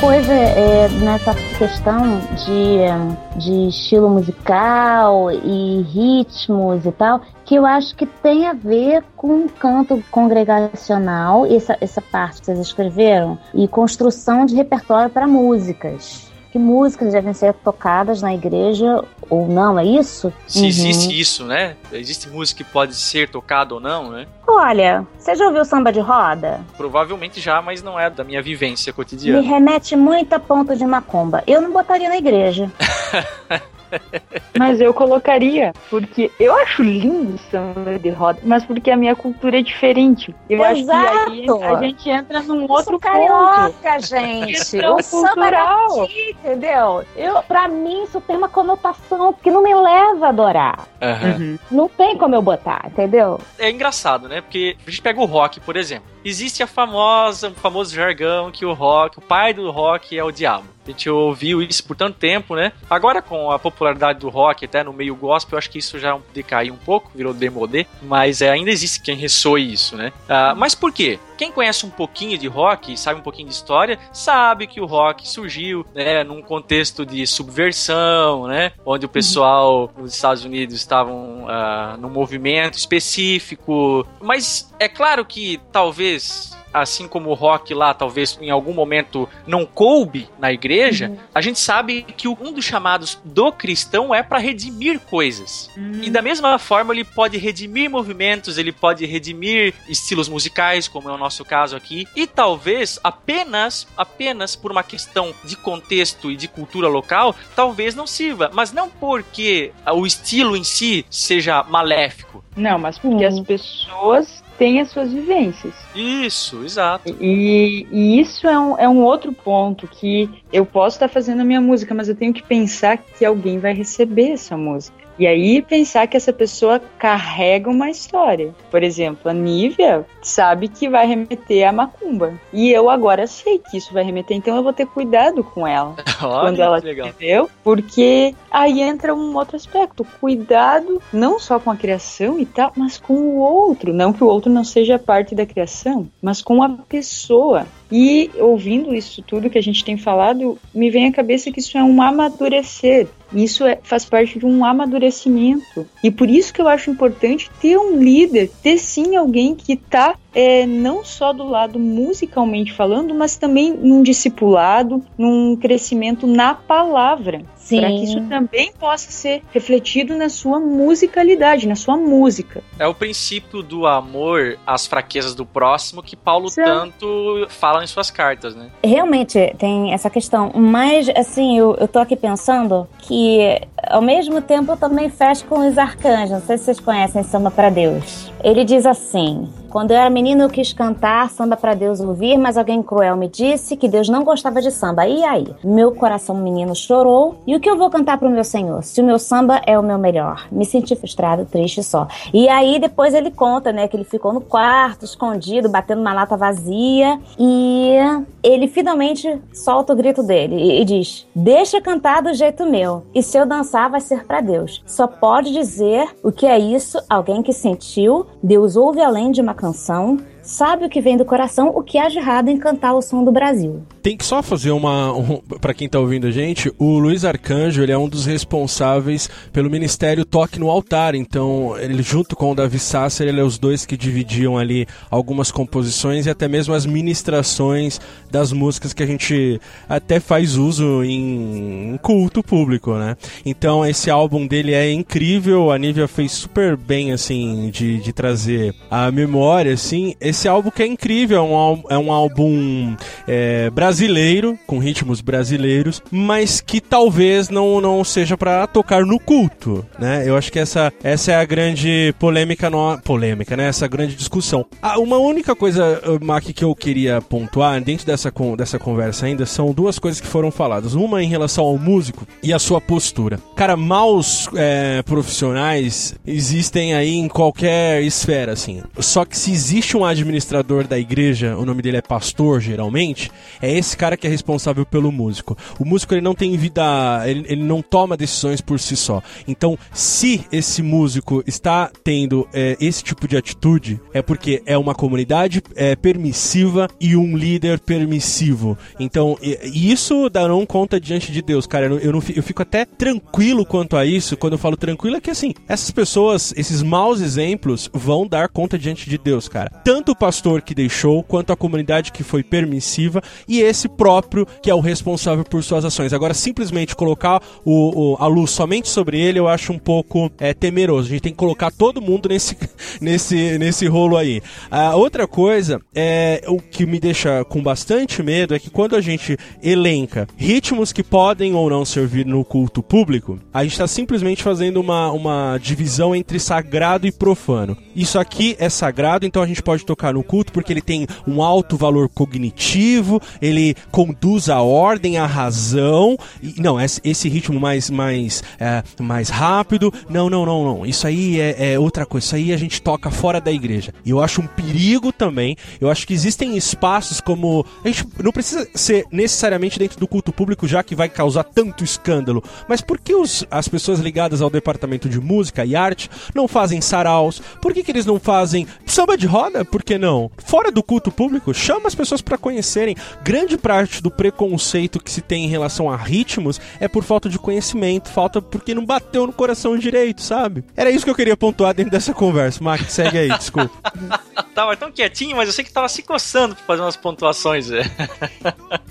Coisa é, nessa questão de, de estilo musical e ritmos e tal, que eu acho que tem a ver com canto congregacional, essa, essa parte que vocês escreveram, e construção de repertório para músicas. Que músicas devem ser tocadas na igreja ou não, é isso? Se uhum. existe isso, né? Existe música que pode ser tocada ou não, né? Olha, você já ouviu samba de roda? Provavelmente já, mas não é da minha vivência cotidiana. Me remete muito a ponto de macumba. Eu não botaria na igreja. Mas eu colocaria, porque eu acho lindo o samba de roda, mas porque a minha cultura é diferente. Eu Exato. acho que aí a gente entra num eu outro carioca, ponto. gente. o samba é aqui, entendeu? Eu, pra mim, isso tem uma conotação que não me leva a adorar. Uhum. Não tem como eu botar, entendeu? É engraçado, né? Porque a gente pega o rock, por exemplo. Existe a famosa, o famoso jargão que o rock, o pai do rock é o diabo. A gente ouviu isso por tanto tempo, né? Agora com a popularidade do rock até no meio gospel, eu acho que isso já decaiu um pouco, virou demodé, mas é, ainda existe quem ressoe isso, né? Uh, mas por quê? Quem conhece um pouquinho de rock, sabe um pouquinho de história, sabe que o rock surgiu, né, num contexto de subversão, né, onde o pessoal nos Estados Unidos estavam uh, num movimento específico, mas é claro que talvez assim como o rock lá, talvez em algum momento não coube na igreja, uhum. a gente sabe que um dos chamados do cristão é para redimir coisas. Uhum. E da mesma forma, ele pode redimir movimentos, ele pode redimir estilos musicais, como é o nosso caso aqui, e talvez apenas, apenas por uma questão de contexto e de cultura local, talvez não sirva, mas não porque o estilo em si seja maléfico. Não, mas porque uhum. as pessoas tem as suas vivências. Isso, exato. E, e isso é um, é um outro ponto que eu posso estar fazendo a minha música, mas eu tenho que pensar que alguém vai receber essa música. E aí pensar que essa pessoa carrega uma história. Por exemplo, a Nívia sabe que vai remeter a macumba. E eu agora sei que isso vai remeter, então eu vou ter cuidado com ela. Olha, quando ela entendeu? Porque aí entra um outro aspecto, cuidado não só com a criação e tal, mas com o outro, não que o outro não seja parte da criação, mas com a pessoa. E ouvindo isso tudo que a gente tem falado, me vem à cabeça que isso é um amadurecer. Isso é, faz parte de um amadurecimento. E por isso que eu acho importante ter um líder, ter sim alguém que está é, não só do lado musicalmente falando, mas também num discipulado, num crescimento na palavra. Sim. Para que isso também possa ser refletido na sua musicalidade, na sua música. É o princípio do amor às fraquezas do próximo que Paulo Sim. tanto fala em suas cartas, né? Realmente tem essa questão, mas assim, eu, eu tô aqui pensando que ao mesmo tempo eu também fecho com os arcanjos. Não sei se vocês conhecem Samba para Deus. Ele diz assim: Quando eu era menino eu quis cantar samba para Deus ouvir, mas alguém cruel me disse que Deus não gostava de samba. E aí? Meu coração menino chorou. E o que eu vou cantar pro meu Senhor? Se o meu samba é o meu melhor. Me senti frustrado, triste só. E aí depois ele conta, né, que ele ficou no quarto, escondido, batendo uma lata vazia. E ele finalmente solta o grito dele e, e diz: Deixa cantar do jeito meu. E se eu dançar, vai ser para Deus. Só pode dizer o que é isso alguém que sentiu. Deus ouve além de uma canção. Sabe o que vem do coração, o que há de errado em cantar o som do Brasil. Tem que só fazer uma. Um, para quem tá ouvindo a gente, o Luiz Arcanjo ele é um dos responsáveis pelo Ministério Toque no Altar. Então, ele junto com o Davi Sasser, ele é os dois que dividiam ali algumas composições e até mesmo as ministrações das músicas que a gente até faz uso em, em culto público, né? Então, esse álbum dele é incrível. A Nívia fez super bem, assim, de, de trazer a memória, assim. Esse álbum que é incrível, é um, ál- é um álbum é, brasileiro, com ritmos brasileiros, mas que talvez não, não seja pra tocar no culto, né? Eu acho que essa, essa é a grande polêmica, no, polêmica, né? Essa grande discussão. Ah, uma única coisa, eh, Mac, que eu queria pontuar dentro dessa, dessa conversa ainda são duas coisas que foram faladas. Uma em relação ao músico e a sua postura. Cara, maus eh, profissionais existem aí em qualquer esfera, assim. Só que se existe um administrador da igreja, o nome dele é pastor, geralmente, é esse cara que é responsável pelo músico. O músico ele não tem vida, ele, ele não toma decisões por si só. Então, se esse músico está tendo é, esse tipo de atitude, é porque é uma comunidade é, permissiva e um líder permissivo. Então, isso darão conta diante de Deus, cara. Eu, não- eu, fico até tranquilo quanto a isso. Quando eu falo tranquilo, é que assim, essas pessoas, esses maus exemplos, vão dar conta diante de Deus, cara. Tanto pastor que deixou, quanto a comunidade que foi permissiva e esse próprio que é o responsável por suas ações. Agora, simplesmente colocar o, o- a luz somente sobre ele, eu acho um pouco é, temeroso. A gente tem que colocar todo mundo nesse, nesse, nesse rolo aí. A outra coisa é o que me deixa com bastante medo é que quando a gente elenca ritmos que podem ou não servir no culto público, a gente está simplesmente fazendo uma, uma divisão entre sagrado e profano. Isso aqui é sagrado, então a gente pode tocar no culto porque ele tem um alto valor cognitivo, ele conduz a ordem, a razão. E, não, esse ritmo mais, mais, é, mais rápido, não, não, não, não. Isso aí é, é outra coisa. Isso aí a gente toca fora da igreja. E eu acho um perigo também. Eu acho que existem espaços como. A gente não precisa ser necessariamente dentro do culto público, já que vai causar tanto escândalo. Mas por que os, as pessoas ligadas ao departamento de música e arte não fazem saraus? Por que, que eles não fazem samba de roda? Por que não? Fora do culto público, chama as pessoas para conhecerem. Grande parte do preconceito que se tem em relação a ritmos é por falta de conhecimento, falta porque não bateu no coração direito, sabe? Era isso que eu queria pontuar dentro dessa conversa. Mac, segue aí, desculpa. Tava tão quietinho, mas eu sei que tava se coçando pra fazer umas pontuações.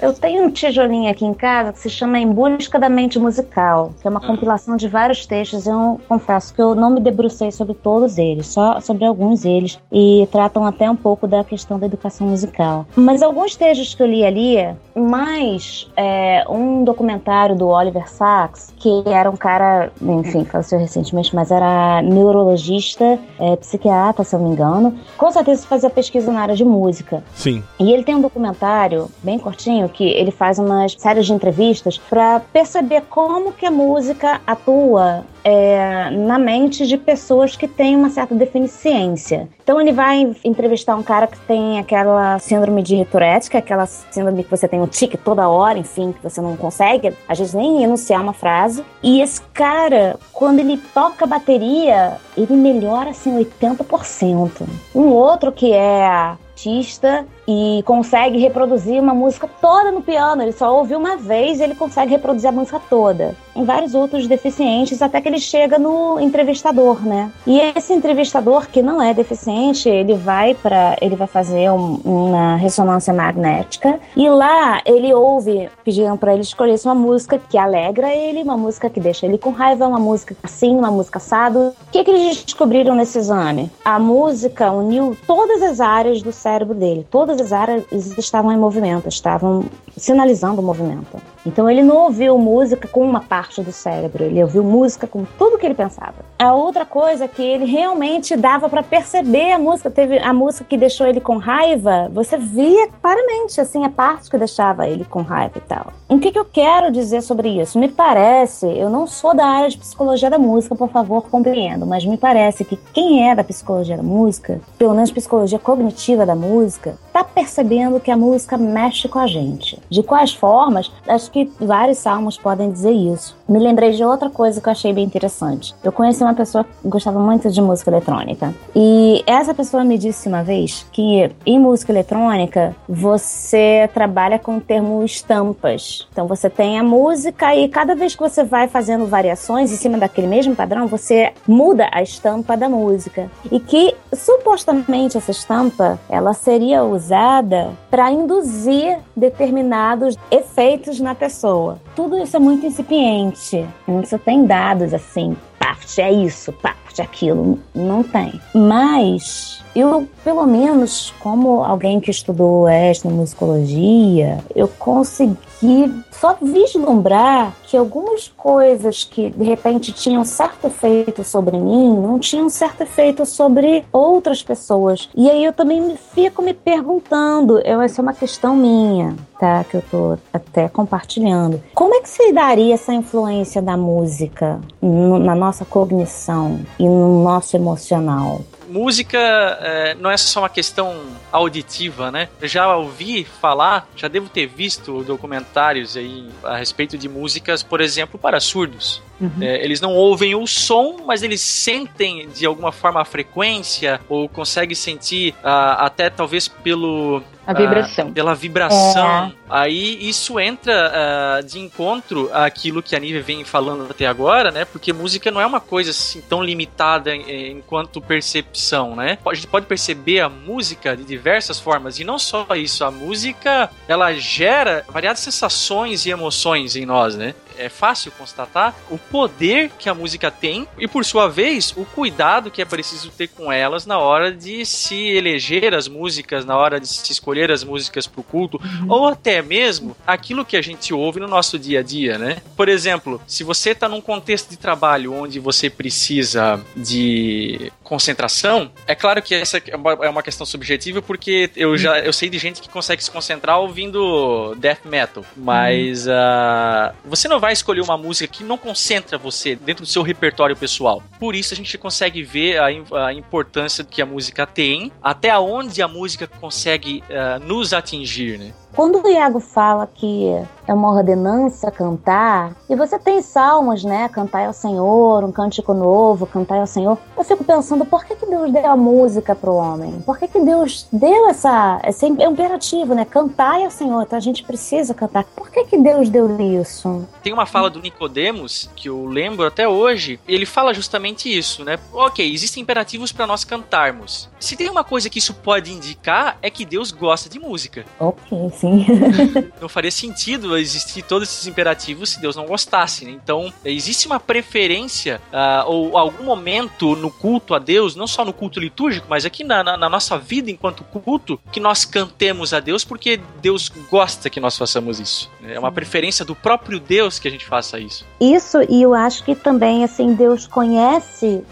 Eu tenho um tijolinho aqui em casa que se chama Em Busca da Mente Musical, que é uma compilação de vários textos. Eu confesso que eu não me debrucei sobre todos eles, só sobre alguns deles, e tratam até um pouco da questão da educação musical. Mas alguns textos que eu li ali, mais é, um documentário do Oliver Sacks, que era um cara, enfim, faleceu recentemente, mas era neurologista, é, psiquiatra, se eu não me engano. Com certeza fazia pesquisa na área de música. Sim. E ele tem um documentário bem curtinho que ele faz umas séries de entrevistas para perceber como que a música atua é, na mente de pessoas que têm uma certa deficiência. Então ele vai entrevistar um cara que tem aquela síndrome de Tourette, que é aquela síndrome que você tem um tique toda hora, enfim, que você não consegue, às vezes nem enunciar uma frase. E esse cara, quando ele toca bateria, ele melhora assim 80%. Um outro que é artista e consegue reproduzir uma música toda no piano. Ele só ouviu uma vez e ele consegue reproduzir a música toda. Em vários outros deficientes, até que ele chega no entrevistador, né? E esse entrevistador que não é deficiente, ele vai para, ele vai fazer um, uma ressonância magnética e lá ele ouve, pediram para ele escolher uma música que alegra ele, uma música que deixa ele com raiva, uma música assim, uma música assado. O que, que eles descobriram nesse exame? A música uniu todas as áreas do cérebro dele, todas as áreas estavam em movimento, estavam sinalizando o movimento. Então ele não ouviu música com uma parte do cérebro, ele ouviu música com tudo que ele pensava. A outra coisa é que ele realmente dava para perceber a música, teve a música que deixou ele com raiva, você via claramente assim a parte que deixava ele com raiva e tal. O que, que eu quero dizer sobre isso? Me parece, eu não sou da área de psicologia da música, por favor, compreendo, mas me parece que quem é da psicologia da música, pelo menos psicologia cognitiva da música, tá percebendo que a música mexe com a gente. De quais formas? Acho que vários salmos podem dizer isso. Me lembrei de outra coisa que eu achei bem interessante. Eu conheci uma pessoa que gostava muito de música eletrônica. E essa pessoa me disse uma vez que em música eletrônica você trabalha com o termo estampas. Então você tem a música e cada vez que você vai fazendo variações em cima daquele mesmo padrão, você muda a estampa da música. E que supostamente essa estampa ela seria usada para induzir determinados efeitos na pessoa. Tudo isso é muito incipiente parte, não você tem dados assim, parte é isso, parte aquilo, não tem. Mas eu, pelo menos, como alguém que estudou etnomusicologia, eu consegui só vislumbrar que algumas coisas que de repente tinham certo efeito sobre mim não tinham certo efeito sobre outras pessoas. E aí eu também me fico me perguntando, eu, essa é uma questão minha, tá? Que eu tô até compartilhando. Como é que se daria essa influência da música na nossa cognição e no nosso emocional? música é, não é só uma questão auditiva, né? Eu já ouvi falar, já devo ter visto documentários aí a respeito de músicas, por exemplo, para surdos. Uhum. É, eles não ouvem o som, mas eles sentem de alguma forma a frequência ou conseguem sentir uh, até talvez pelo a vibração. Uh, pela vibração. É. Aí isso entra uh, de encontro àquilo que a Nívia vem falando até agora, né? Porque música não é uma coisa assim tão limitada enquanto percepção, né? A gente pode perceber a música de diversas formas. E não só isso, a música ela gera variadas sensações e emoções em nós, né? É fácil constatar o poder que a música tem e, por sua vez, o cuidado que é preciso ter com elas na hora de se eleger as músicas, na hora de se escolher as músicas para o culto, uhum. ou até mesmo aquilo que a gente ouve no nosso dia a dia, né? Por exemplo, se você está num contexto de trabalho onde você precisa de concentração, é claro que essa é uma é questão subjetiva porque eu já eu sei de gente que consegue se concentrar ouvindo death metal, mas uh, você não vai vai escolher uma música que não concentra você dentro do seu repertório pessoal. Por isso a gente consegue ver a, a importância que a música tem, até onde a música consegue uh, nos atingir, né? Quando o Iago fala que é uma ordenança cantar, e você tem salmos, né? Cantar ao Senhor, um cântico novo, cantar ao Senhor. Eu fico pensando, por que, que Deus deu a música para o homem? Por que, que Deus deu essa. Esse é imperativo, né? Cantar ao Senhor, então a gente precisa cantar. Por que, que Deus deu isso? Tem uma fala do Nicodemos, que eu lembro até hoje, ele fala justamente isso, né? Ok, existem imperativos para nós cantarmos. Se tem uma coisa que isso pode indicar, é que Deus gosta de música. Ok, sim assim. não faria sentido existir todos esses imperativos se Deus não gostasse. Né? Então, existe uma preferência uh, ou algum momento no culto a Deus, não só no culto litúrgico, mas aqui na, na, na, nossa vida enquanto culto, que nós cantemos a Deus porque Deus gosta que nós façamos isso. É uma preferência do próprio Deus que a gente faça isso. Isso, e eu acho que também, assim, Deus conhece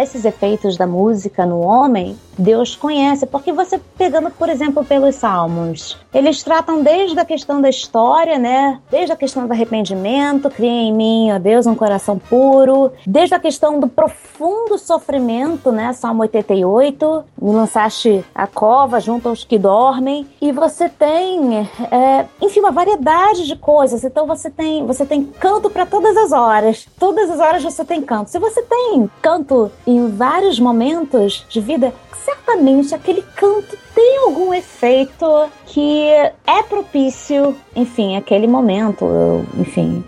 esses efeitos da música no homem, Deus conhece, porque você pegando, por exemplo, pelos salmos, eles tratam desde a questão da história, né? Desde a questão do arrependimento, cria em mim, ó Deus, um coração puro, desde a questão do profundo sofrimento, né? Salmo 88, me lançaste a cova junto aos que dormem, e você tem, é, enfim, uma variedade de coisas. Então você tem, você tem canto para todas as horas. Todas as horas você tem canto. Se você tem canto em vários momentos de vida, certamente aquele canto tem algum efeito que é propício, enfim, aquele momento, enfim.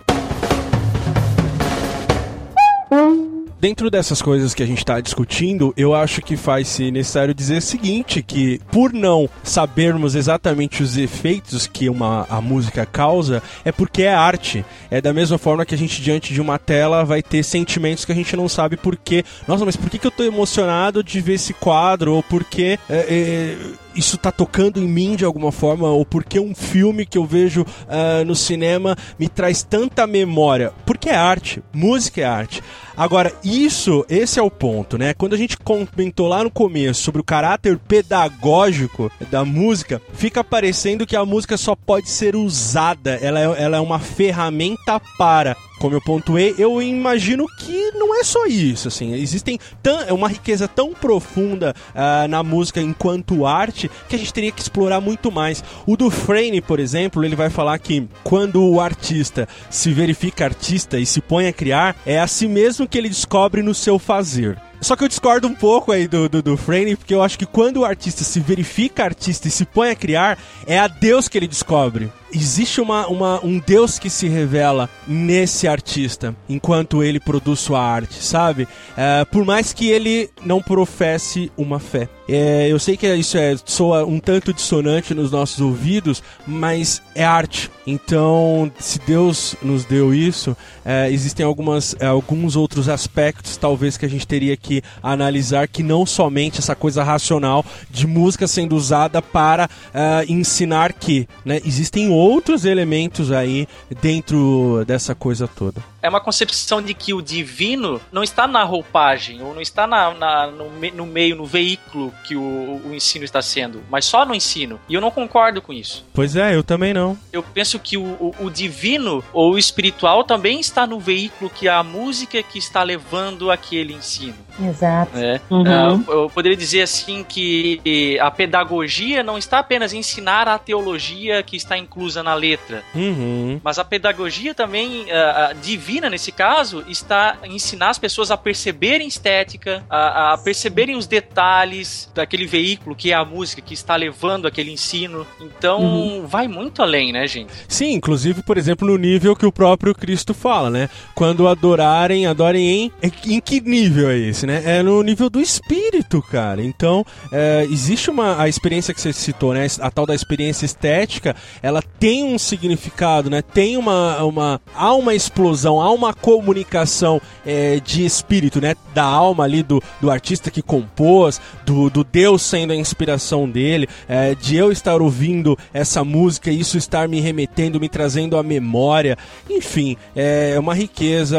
Dentro dessas coisas que a gente está discutindo, eu acho que faz-se necessário dizer o seguinte, que por não sabermos exatamente os efeitos que uma, a música causa, é porque é arte. É da mesma forma que a gente, diante de uma tela, vai ter sentimentos que a gente não sabe por quê. Nossa, mas por que, que eu tô emocionado de ver esse quadro? Ou por que... É, é, isso tá tocando em mim de alguma forma, ou porque um filme que eu vejo uh, no cinema me traz tanta memória. Porque é arte, música é arte. Agora, isso, esse é o ponto, né? Quando a gente comentou lá no começo sobre o caráter pedagógico da música, fica parecendo que a música só pode ser usada, ela é, ela é uma ferramenta para como eu pontuei, eu imagino que não é só isso, assim, existem é uma riqueza tão profunda uh, na música enquanto arte que a gente teria que explorar muito mais. O do Frame, por exemplo, ele vai falar que quando o artista se verifica artista e se põe a criar, é a si mesmo que ele descobre no seu fazer. Só que eu discordo um pouco aí do, do, do Frame, porque eu acho que quando o artista se verifica artista e se põe a criar, é a Deus que ele descobre. Existe uma, uma, um Deus que se revela nesse artista enquanto ele produz sua arte, sabe? É, por mais que ele não professe uma fé. É, eu sei que isso é, soa um tanto dissonante nos nossos ouvidos, mas é arte. Então, se Deus nos deu isso, é, existem algumas, é, alguns outros aspectos, talvez, que a gente teria que analisar, que não somente essa coisa racional de música sendo usada para é, ensinar que né, existem outros elementos aí dentro dessa coisa toda. É uma concepção de que o divino não está na roupagem, ou não está na, na no, no, meio, no veículo que o, o ensino está sendo, mas só no ensino. E eu não concordo com isso. Pois é, eu também não. Eu penso que o, o, o divino ou o espiritual também está no veículo que é a música que está levando aquele ensino. Exato. É. Uhum. Uh, eu poderia dizer assim que a pedagogia não está apenas em ensinar a teologia que está inclusa na letra, uhum. mas a pedagogia também uh, divina nesse caso está em ensinar as pessoas a perceberem estética, a, a perceberem os detalhes daquele veículo que é a música que está levando aquele ensino. Então uhum. vai muito além, né, gente? Sim, inclusive, por exemplo, no nível que o próprio Cristo fala, né? Quando adorarem, adorem em. Em que nível é esse? né? É no nível do espírito, cara. Então, é, existe uma a experiência que você citou, né? A tal da experiência estética, ela tem um significado, né? Tem uma, uma há uma explosão, há uma comunicação é, de espírito, né? Da alma ali do, do artista que compôs, do, do Deus sendo a inspiração dele, é, de eu estar ouvindo essa música e isso estar me remetendo, me trazendo a memória. Enfim, é uma riqueza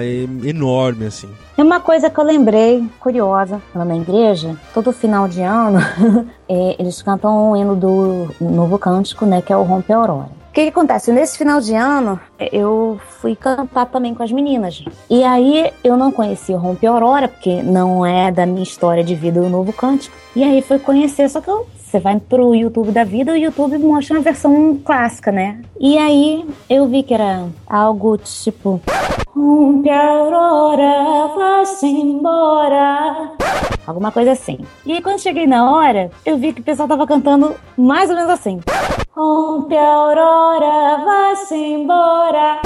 é, enorme, assim. É uma coisa que eu lembrei, curiosa, lá na igreja, todo final de ano, é, eles cantam um hino do Novo Cântico, né, que é o Rompe Aurora. O que, que, acontece? Nesse final de ano, eu fui cantar também com as meninas. E aí eu não conheci o Rompe Aurora, porque não é da minha história de vida o Novo Cântico. E aí fui conhecer, só que eu, você vai pro YouTube da vida, o YouTube mostra uma versão clássica, né? E aí eu vi que era algo tipo. Rompe a aurora, vá-se embora. Alguma coisa assim. E aí, quando cheguei na hora, eu vi que o pessoal tava cantando mais ou menos assim. Rompe a aurora, vá-se embora.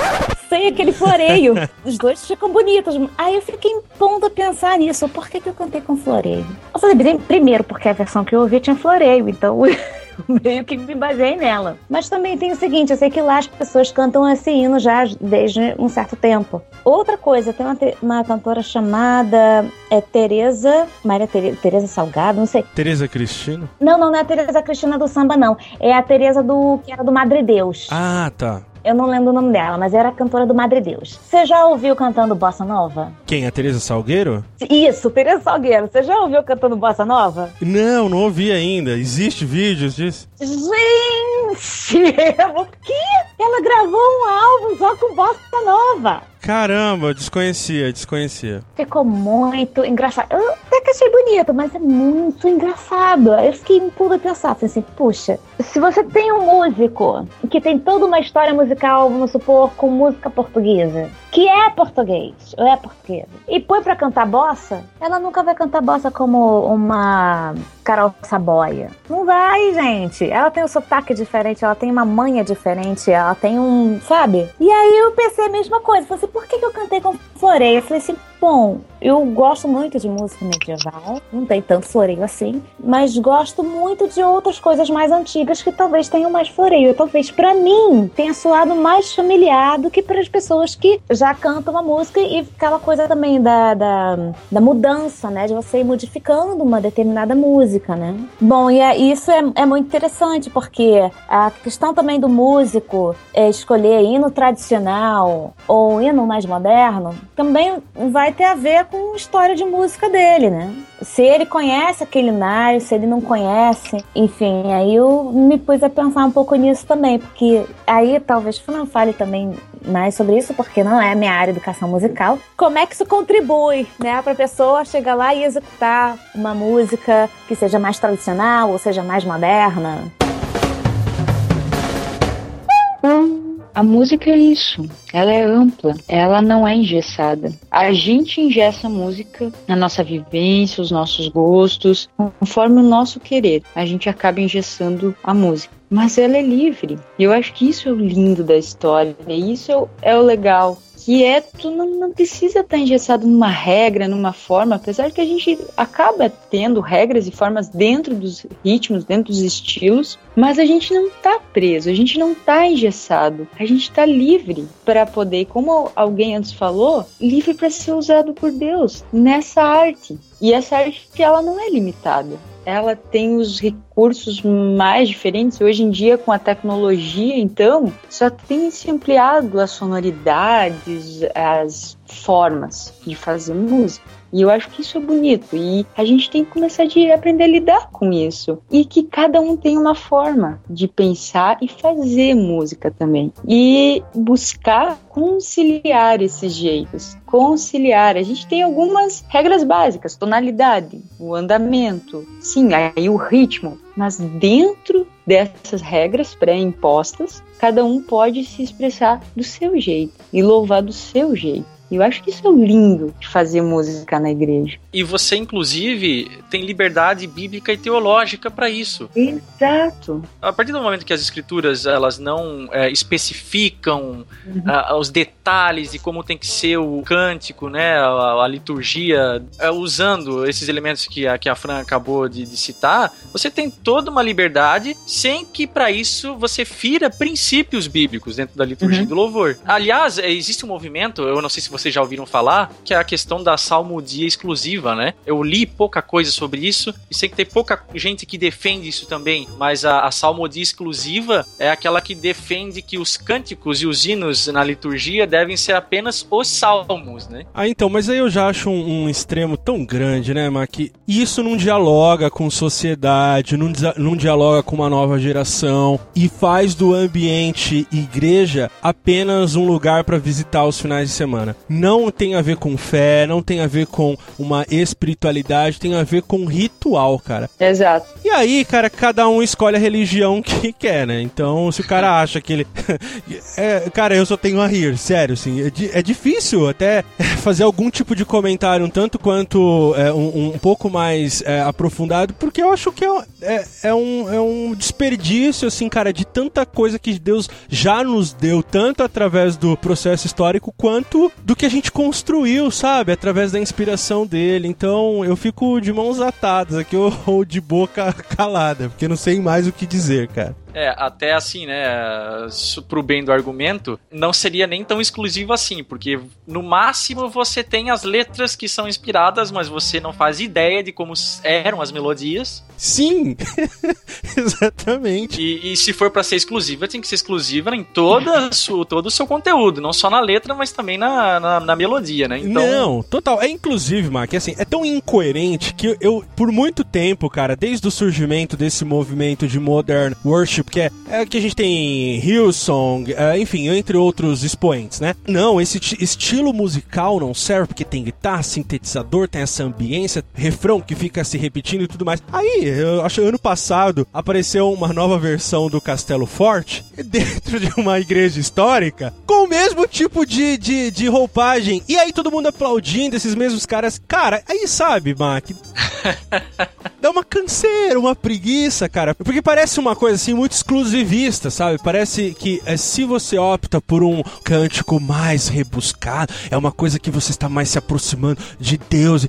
Sem aquele floreio. Os dois ficam bonitos. Aí eu fiquei em ponto a pensar nisso. Por que, que eu cantei com floreio? Eu falei, primeiro, porque a versão que eu ouvi tinha floreio. Então. meio que me baseei nela. Mas também tem o seguinte, eu sei que lá as pessoas cantam esse hino já desde um certo tempo. Outra coisa, tem uma, uma cantora chamada é Tereza, Maria Tereza Salgado, não sei. Tereza Cristina? Não, não, não é a Tereza Cristina do samba, não. É a Tereza do que era do Madre Deus. Ah, tá. Eu não lembro o nome dela, mas era cantora do Madre Deus. Você já ouviu cantando Bossa Nova? Quem? A Teresa Salgueiro? Isso, Teresa Salgueiro. Você já ouviu cantando Bossa Nova? Não, não ouvi ainda. Existe vídeos disso? Gente! o quê? Ela gravou um álbum só com bossa nova. Caramba, desconhecia, desconhecia. Ficou muito engraçado. Eu até que achei bonito, mas é muito engraçado. Eu fiquei em pulo pensar assim, puxa, se você tem um músico que tem toda uma história musical, vamos supor, com música portuguesa, que é português, ou é portuguesa, e põe pra cantar bossa, ela nunca vai cantar bossa como uma Carol Saboia. Não vai, gente. Ela tem um sotaque diferente, ela tem uma manha diferente, ela tem um, sabe? E aí eu pensei a mesma coisa. Falei assim, por que, que eu cantei com floreio? Eu falei assim, bom, eu gosto muito de música medieval, não tem tanto floreio assim, mas gosto muito de outras coisas mais antigas que talvez tenham mais floreio. Talvez para mim tenha soado mais familiar do que para as pessoas que já cantam a música e aquela coisa também da, da, da mudança, né? De você ir modificando uma determinada música, né? Bom, e é, isso é, é muito interessante porque a questão também do músico é escolher hino tradicional ou hino mais moderno também vai ter a ver com a história de música dele, né? Se ele conhece aquele Nário, se ele não conhece, enfim, aí eu me pus a pensar um pouco nisso também, porque aí talvez não fale também mais sobre isso, porque não é minha área de educação musical. Como é que isso contribui, né, para a pessoa chegar lá e executar uma música que seja mais tradicional ou seja mais moderna? A música é isso, ela é ampla, ela não é engessada. A gente engessa a música na nossa vivência, os nossos gostos, conforme o nosso querer. A gente acaba engessando a música. Mas ela é livre. E eu acho que isso é o lindo da história. E isso é o legal que é tu não, não precisa estar engessado numa regra, numa forma, apesar que a gente acaba tendo regras e formas dentro dos ritmos, dentro dos estilos, mas a gente não está preso, a gente não está engessado, a gente está livre para poder, como alguém antes falou, livre para ser usado por Deus nessa arte. E essa arte ela não é limitada ela tem os recursos mais diferentes. Hoje em dia, com a tecnologia, então, só tem se ampliado as sonoridades, as formas de fazer música. E eu acho que isso é bonito. E a gente tem que começar a aprender a lidar com isso. E que cada um tem uma forma de pensar e fazer música também. E buscar conciliar esses jeitos. Conciliar. A gente tem algumas regras básicas: tonalidade, o andamento, sim, aí o ritmo. Mas dentro dessas regras pré-impostas, cada um pode se expressar do seu jeito e louvar do seu jeito. E eu acho que isso é lindo de fazer música na igreja. E você, inclusive, tem liberdade bíblica e teológica para isso. Exato. A partir do momento que as escrituras elas não é, especificam uhum. os detalhes de como tem que ser o cântico, né, a, a liturgia, é, usando esses elementos que a, que a Fran acabou de, de citar, você tem toda uma liberdade sem que para isso você fira princípios bíblicos dentro da liturgia uhum. do louvor. Aliás, existe um movimento, eu não sei se vocês já ouviram falar, que é a questão da salmodia exclusiva, né? Eu li pouca coisa sobre isso e sei que tem pouca gente que defende isso também, mas a, a salmodia exclusiva é aquela que defende que os cânticos e os hinos na liturgia devem ser apenas os salmos, né? Ah, então, mas aí eu já acho um, um extremo tão grande, né, Mac? Isso não dialoga com sociedade, não, não dialoga com uma nova geração e faz do ambiente igreja apenas um lugar para visitar os finais de semana não tem a ver com fé, não tem a ver com uma espiritualidade, tem a ver com ritual, cara. Exato. E aí, cara, cada um escolhe a religião que quer, né? Então, se o cara acha que ele. é, cara, eu só tenho a rir, sério, assim. É, é, difícil até fazer algum tipo de comentário, um tanto quanto é, um, um, pouco mais é, aprofundado, porque eu acho que é, é, é, um, é um desperdício, assim, cara, de tanta coisa que Deus já nos deu, tanto através do processo histórico quanto do que a gente construiu, sabe? Através da inspiração dele. Então eu fico de mãos atadas aqui ou de boca calada, porque não sei mais o que dizer, cara. É, até assim, né, pro bem do argumento, não seria nem tão exclusivo assim, porque no máximo você tem as letras que são inspiradas, mas você não faz ideia de como eram as melodias. Sim, exatamente. E, e, se for para ser exclusiva, tem que ser exclusiva em toda su, todo o seu conteúdo, não só na letra, mas também na, na, na melodia, né? Então... Não, total. É inclusive, Mark, é assim, é tão incoerente que eu, eu, por muito tempo, cara, desde o surgimento desse movimento de modern worship porque é, é que a gente tem Hillsong, é, enfim, entre outros expoentes, né? Não, esse estilo musical não serve porque tem guitarra, sintetizador, tem essa ambiência, refrão que fica se repetindo e tudo mais. Aí, eu acho ano passado apareceu uma nova versão do Castelo Forte dentro de uma igreja histórica com o mesmo tipo de, de, de roupagem. E aí todo mundo aplaudindo esses mesmos caras. Cara, aí sabe, Mac? Dá uma canseira, uma preguiça, cara. Porque parece uma coisa assim muito exclusivista, sabe? Parece que é, se você opta por um cântico mais rebuscado, é uma coisa que você está mais se aproximando de Deus.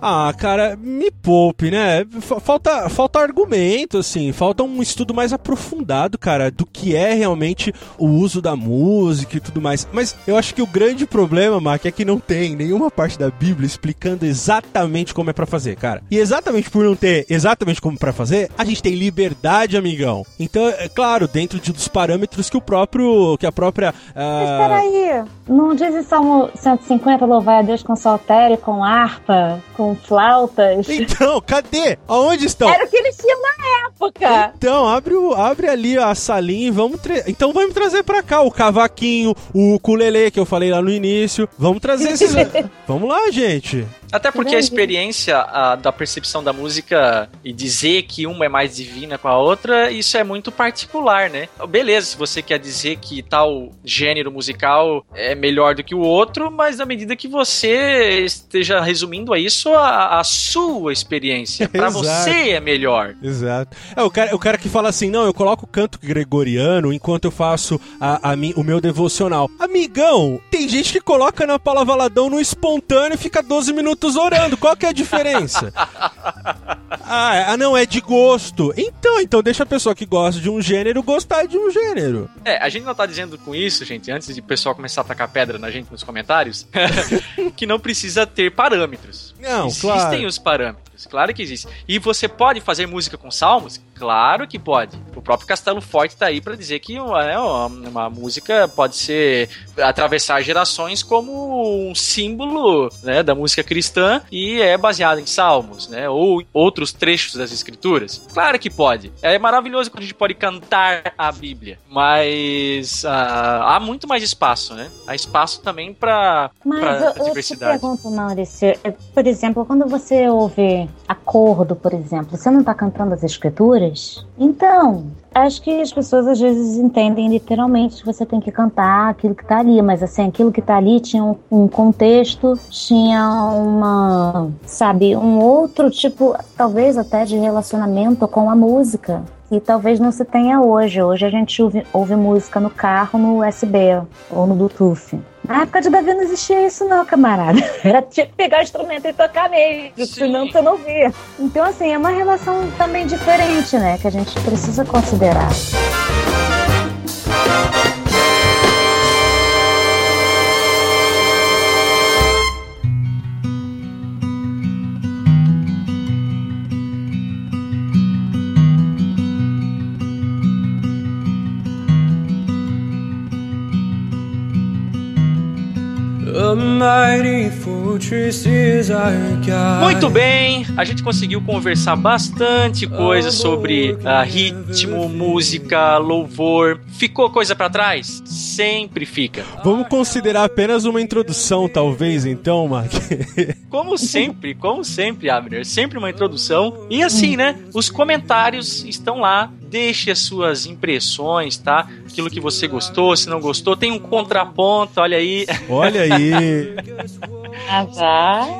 Ah, cara, me poupe, né? Falta, falta argumento, assim. Falta um estudo mais aprofundado, cara, do que é realmente o uso da música e tudo mais. Mas eu acho que o grande problema, Mac, é que não tem nenhuma parte da Bíblia explicando exatamente como é para fazer, cara. E exatamente por não ter exatamente como para fazer, a gente tem liberdade, amigão. Então, é claro, dentro de, dos parâmetros que o próprio, que a própria... Uh... Mas peraí, não diz em Salmo 150, louvai a Deus com saltério, com harpa, com flautas? Então, cadê? Aonde estão? Era o que eles tinham na época. Então, abre, o, abre ali a salinha e vamos... Então vamos trazer pra cá o cavaquinho, o ukulele que eu falei lá no início. Vamos trazer esses... vamos lá, gente. Até porque a experiência a, da percepção da música e dizer que uma é mais divina com a outra, isso é muito particular, né? Beleza, se você quer dizer que tal gênero musical é melhor do que o outro, mas na medida que você esteja resumindo a isso a, a sua experiência. para você é melhor. Exato. É, o cara, o cara que fala assim, não, eu coloco canto gregoriano enquanto eu faço a, a mi, o meu devocional. Amigão, tem gente que coloca na Paula Valadão no espontâneo e fica 12 minutos minutos orando. Qual que é a diferença? ah, é, ah, não, é de gosto. Então, então deixa a pessoa que gosta de um gênero gostar de um gênero. É, a gente não tá dizendo com isso, gente, antes de o pessoal começar a tacar pedra na gente nos comentários, que não precisa ter parâmetros. Não, Existem claro. os parâmetros. Claro que existe. E você pode fazer música com salmos? Claro que pode. O próprio Castelo Forte tá aí para dizer que uma, né, uma, música pode ser atravessar gerações como um símbolo né, da música cristã e é baseada em salmos, né? Ou outros trechos das escrituras. Claro que pode. É maravilhoso quando a gente pode cantar a Bíblia, mas uh, há muito mais espaço, né? Há espaço também para a diversidade. Eu te pergunto, Maurício, é, por exemplo, quando você ouve acordo, por exemplo, você não está cantando as escrituras? Então, acho que as pessoas às vezes entendem literalmente que você tem que cantar aquilo que está ali, mas assim, aquilo que está ali tinha um, um, contexto, tinha uma, sabe, um outro tipo, talvez até de relacionamento com a música. E talvez não se tenha hoje. Hoje a gente ouve, ouve música no carro, no USB ou no Bluetooth. Na época de Davi não existia isso, não, camarada. Era tinha que pegar o instrumento e tocar mesmo, senão você não via. Então, assim, é uma relação também diferente, né? Que a gente precisa considerar. Muito bem, a gente conseguiu conversar bastante coisa sobre uh, ritmo, música, louvor. Ficou coisa para trás? Sempre fica. Vamos considerar apenas uma introdução, talvez, então, Mark. como sempre, como sempre, Abner, sempre uma introdução. E assim, né? Os comentários estão lá deixe as suas impressões, tá? Aquilo que você gostou, se não gostou, tem um contraponto, olha aí. Olha aí.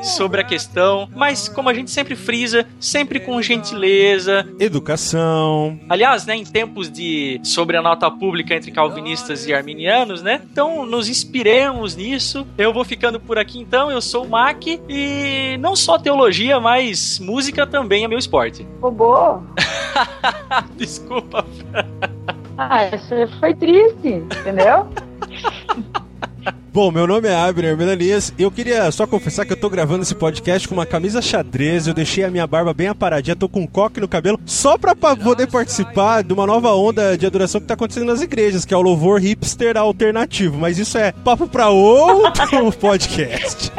sobre a questão, mas como a gente sempre frisa, sempre com gentileza, educação. Aliás, né, em tempos de sobre a nota pública entre calvinistas e arminianos, né? Então, nos inspiremos nisso. Eu vou ficando por aqui então. Eu sou o Mac e não só teologia, mas música também é meu esporte. Robô. Desculpa. Ah, isso foi triste, entendeu? Bom, meu nome é Abner Melanias e eu queria só confessar que eu tô gravando esse podcast com uma camisa xadrez, eu deixei a minha barba bem aparadinha, tô com um coque no cabelo, só pra, poder participar de uma nova onda de adoração que tá acontecendo nas igrejas, que é o louvor hipster alternativo. Mas isso é papo pra outro podcast.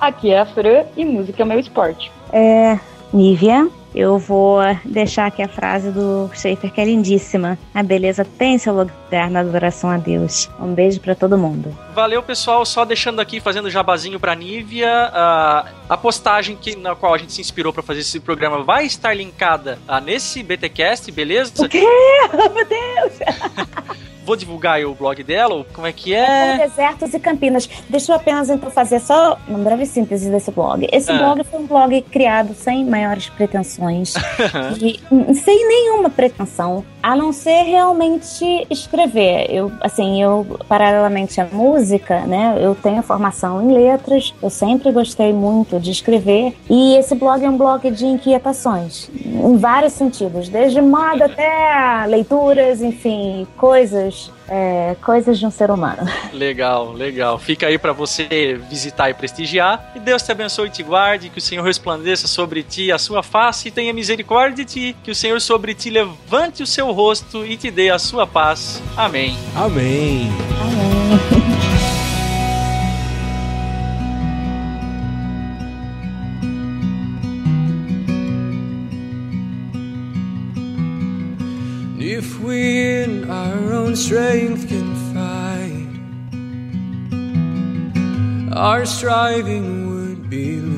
Aqui é a Fran e música é meu esporte. É, Nívia, eu vou deixar aqui a frase do Schaefer, que é lindíssima. A beleza tem seu lugar na adoração a Deus. Um beijo para todo mundo. Valeu, pessoal. Só deixando aqui, fazendo jabazinho pra Nívia. Uh, a postagem que, na qual a gente se inspirou para fazer esse programa vai estar linkada uh, nesse BTcast, beleza? O quê? Meu Deus! Vou divulgar o blog dela, como é que é? é Desertos e Campinas. Deixa eu apenas então fazer só uma breve síntese desse blog. Esse ah. blog foi um blog criado sem maiores pretensões, e, sem nenhuma pretensão, a não ser realmente escrever. Eu, assim, eu, paralelamente à música, né, eu tenho formação em letras, eu sempre gostei muito de escrever, e esse blog é um blog de inquietações, em vários sentidos, desde moda até leituras, enfim, coisas é, coisas de um ser humano. Legal, legal. Fica aí para você visitar e prestigiar. E Deus te abençoe e te guarde, que o Senhor resplandeça sobre ti a sua face e tenha misericórdia de ti, que o Senhor sobre ti levante o seu rosto e te dê a sua paz. Amém. Amém. Amém. If we in our own strength can fight, our striving would be.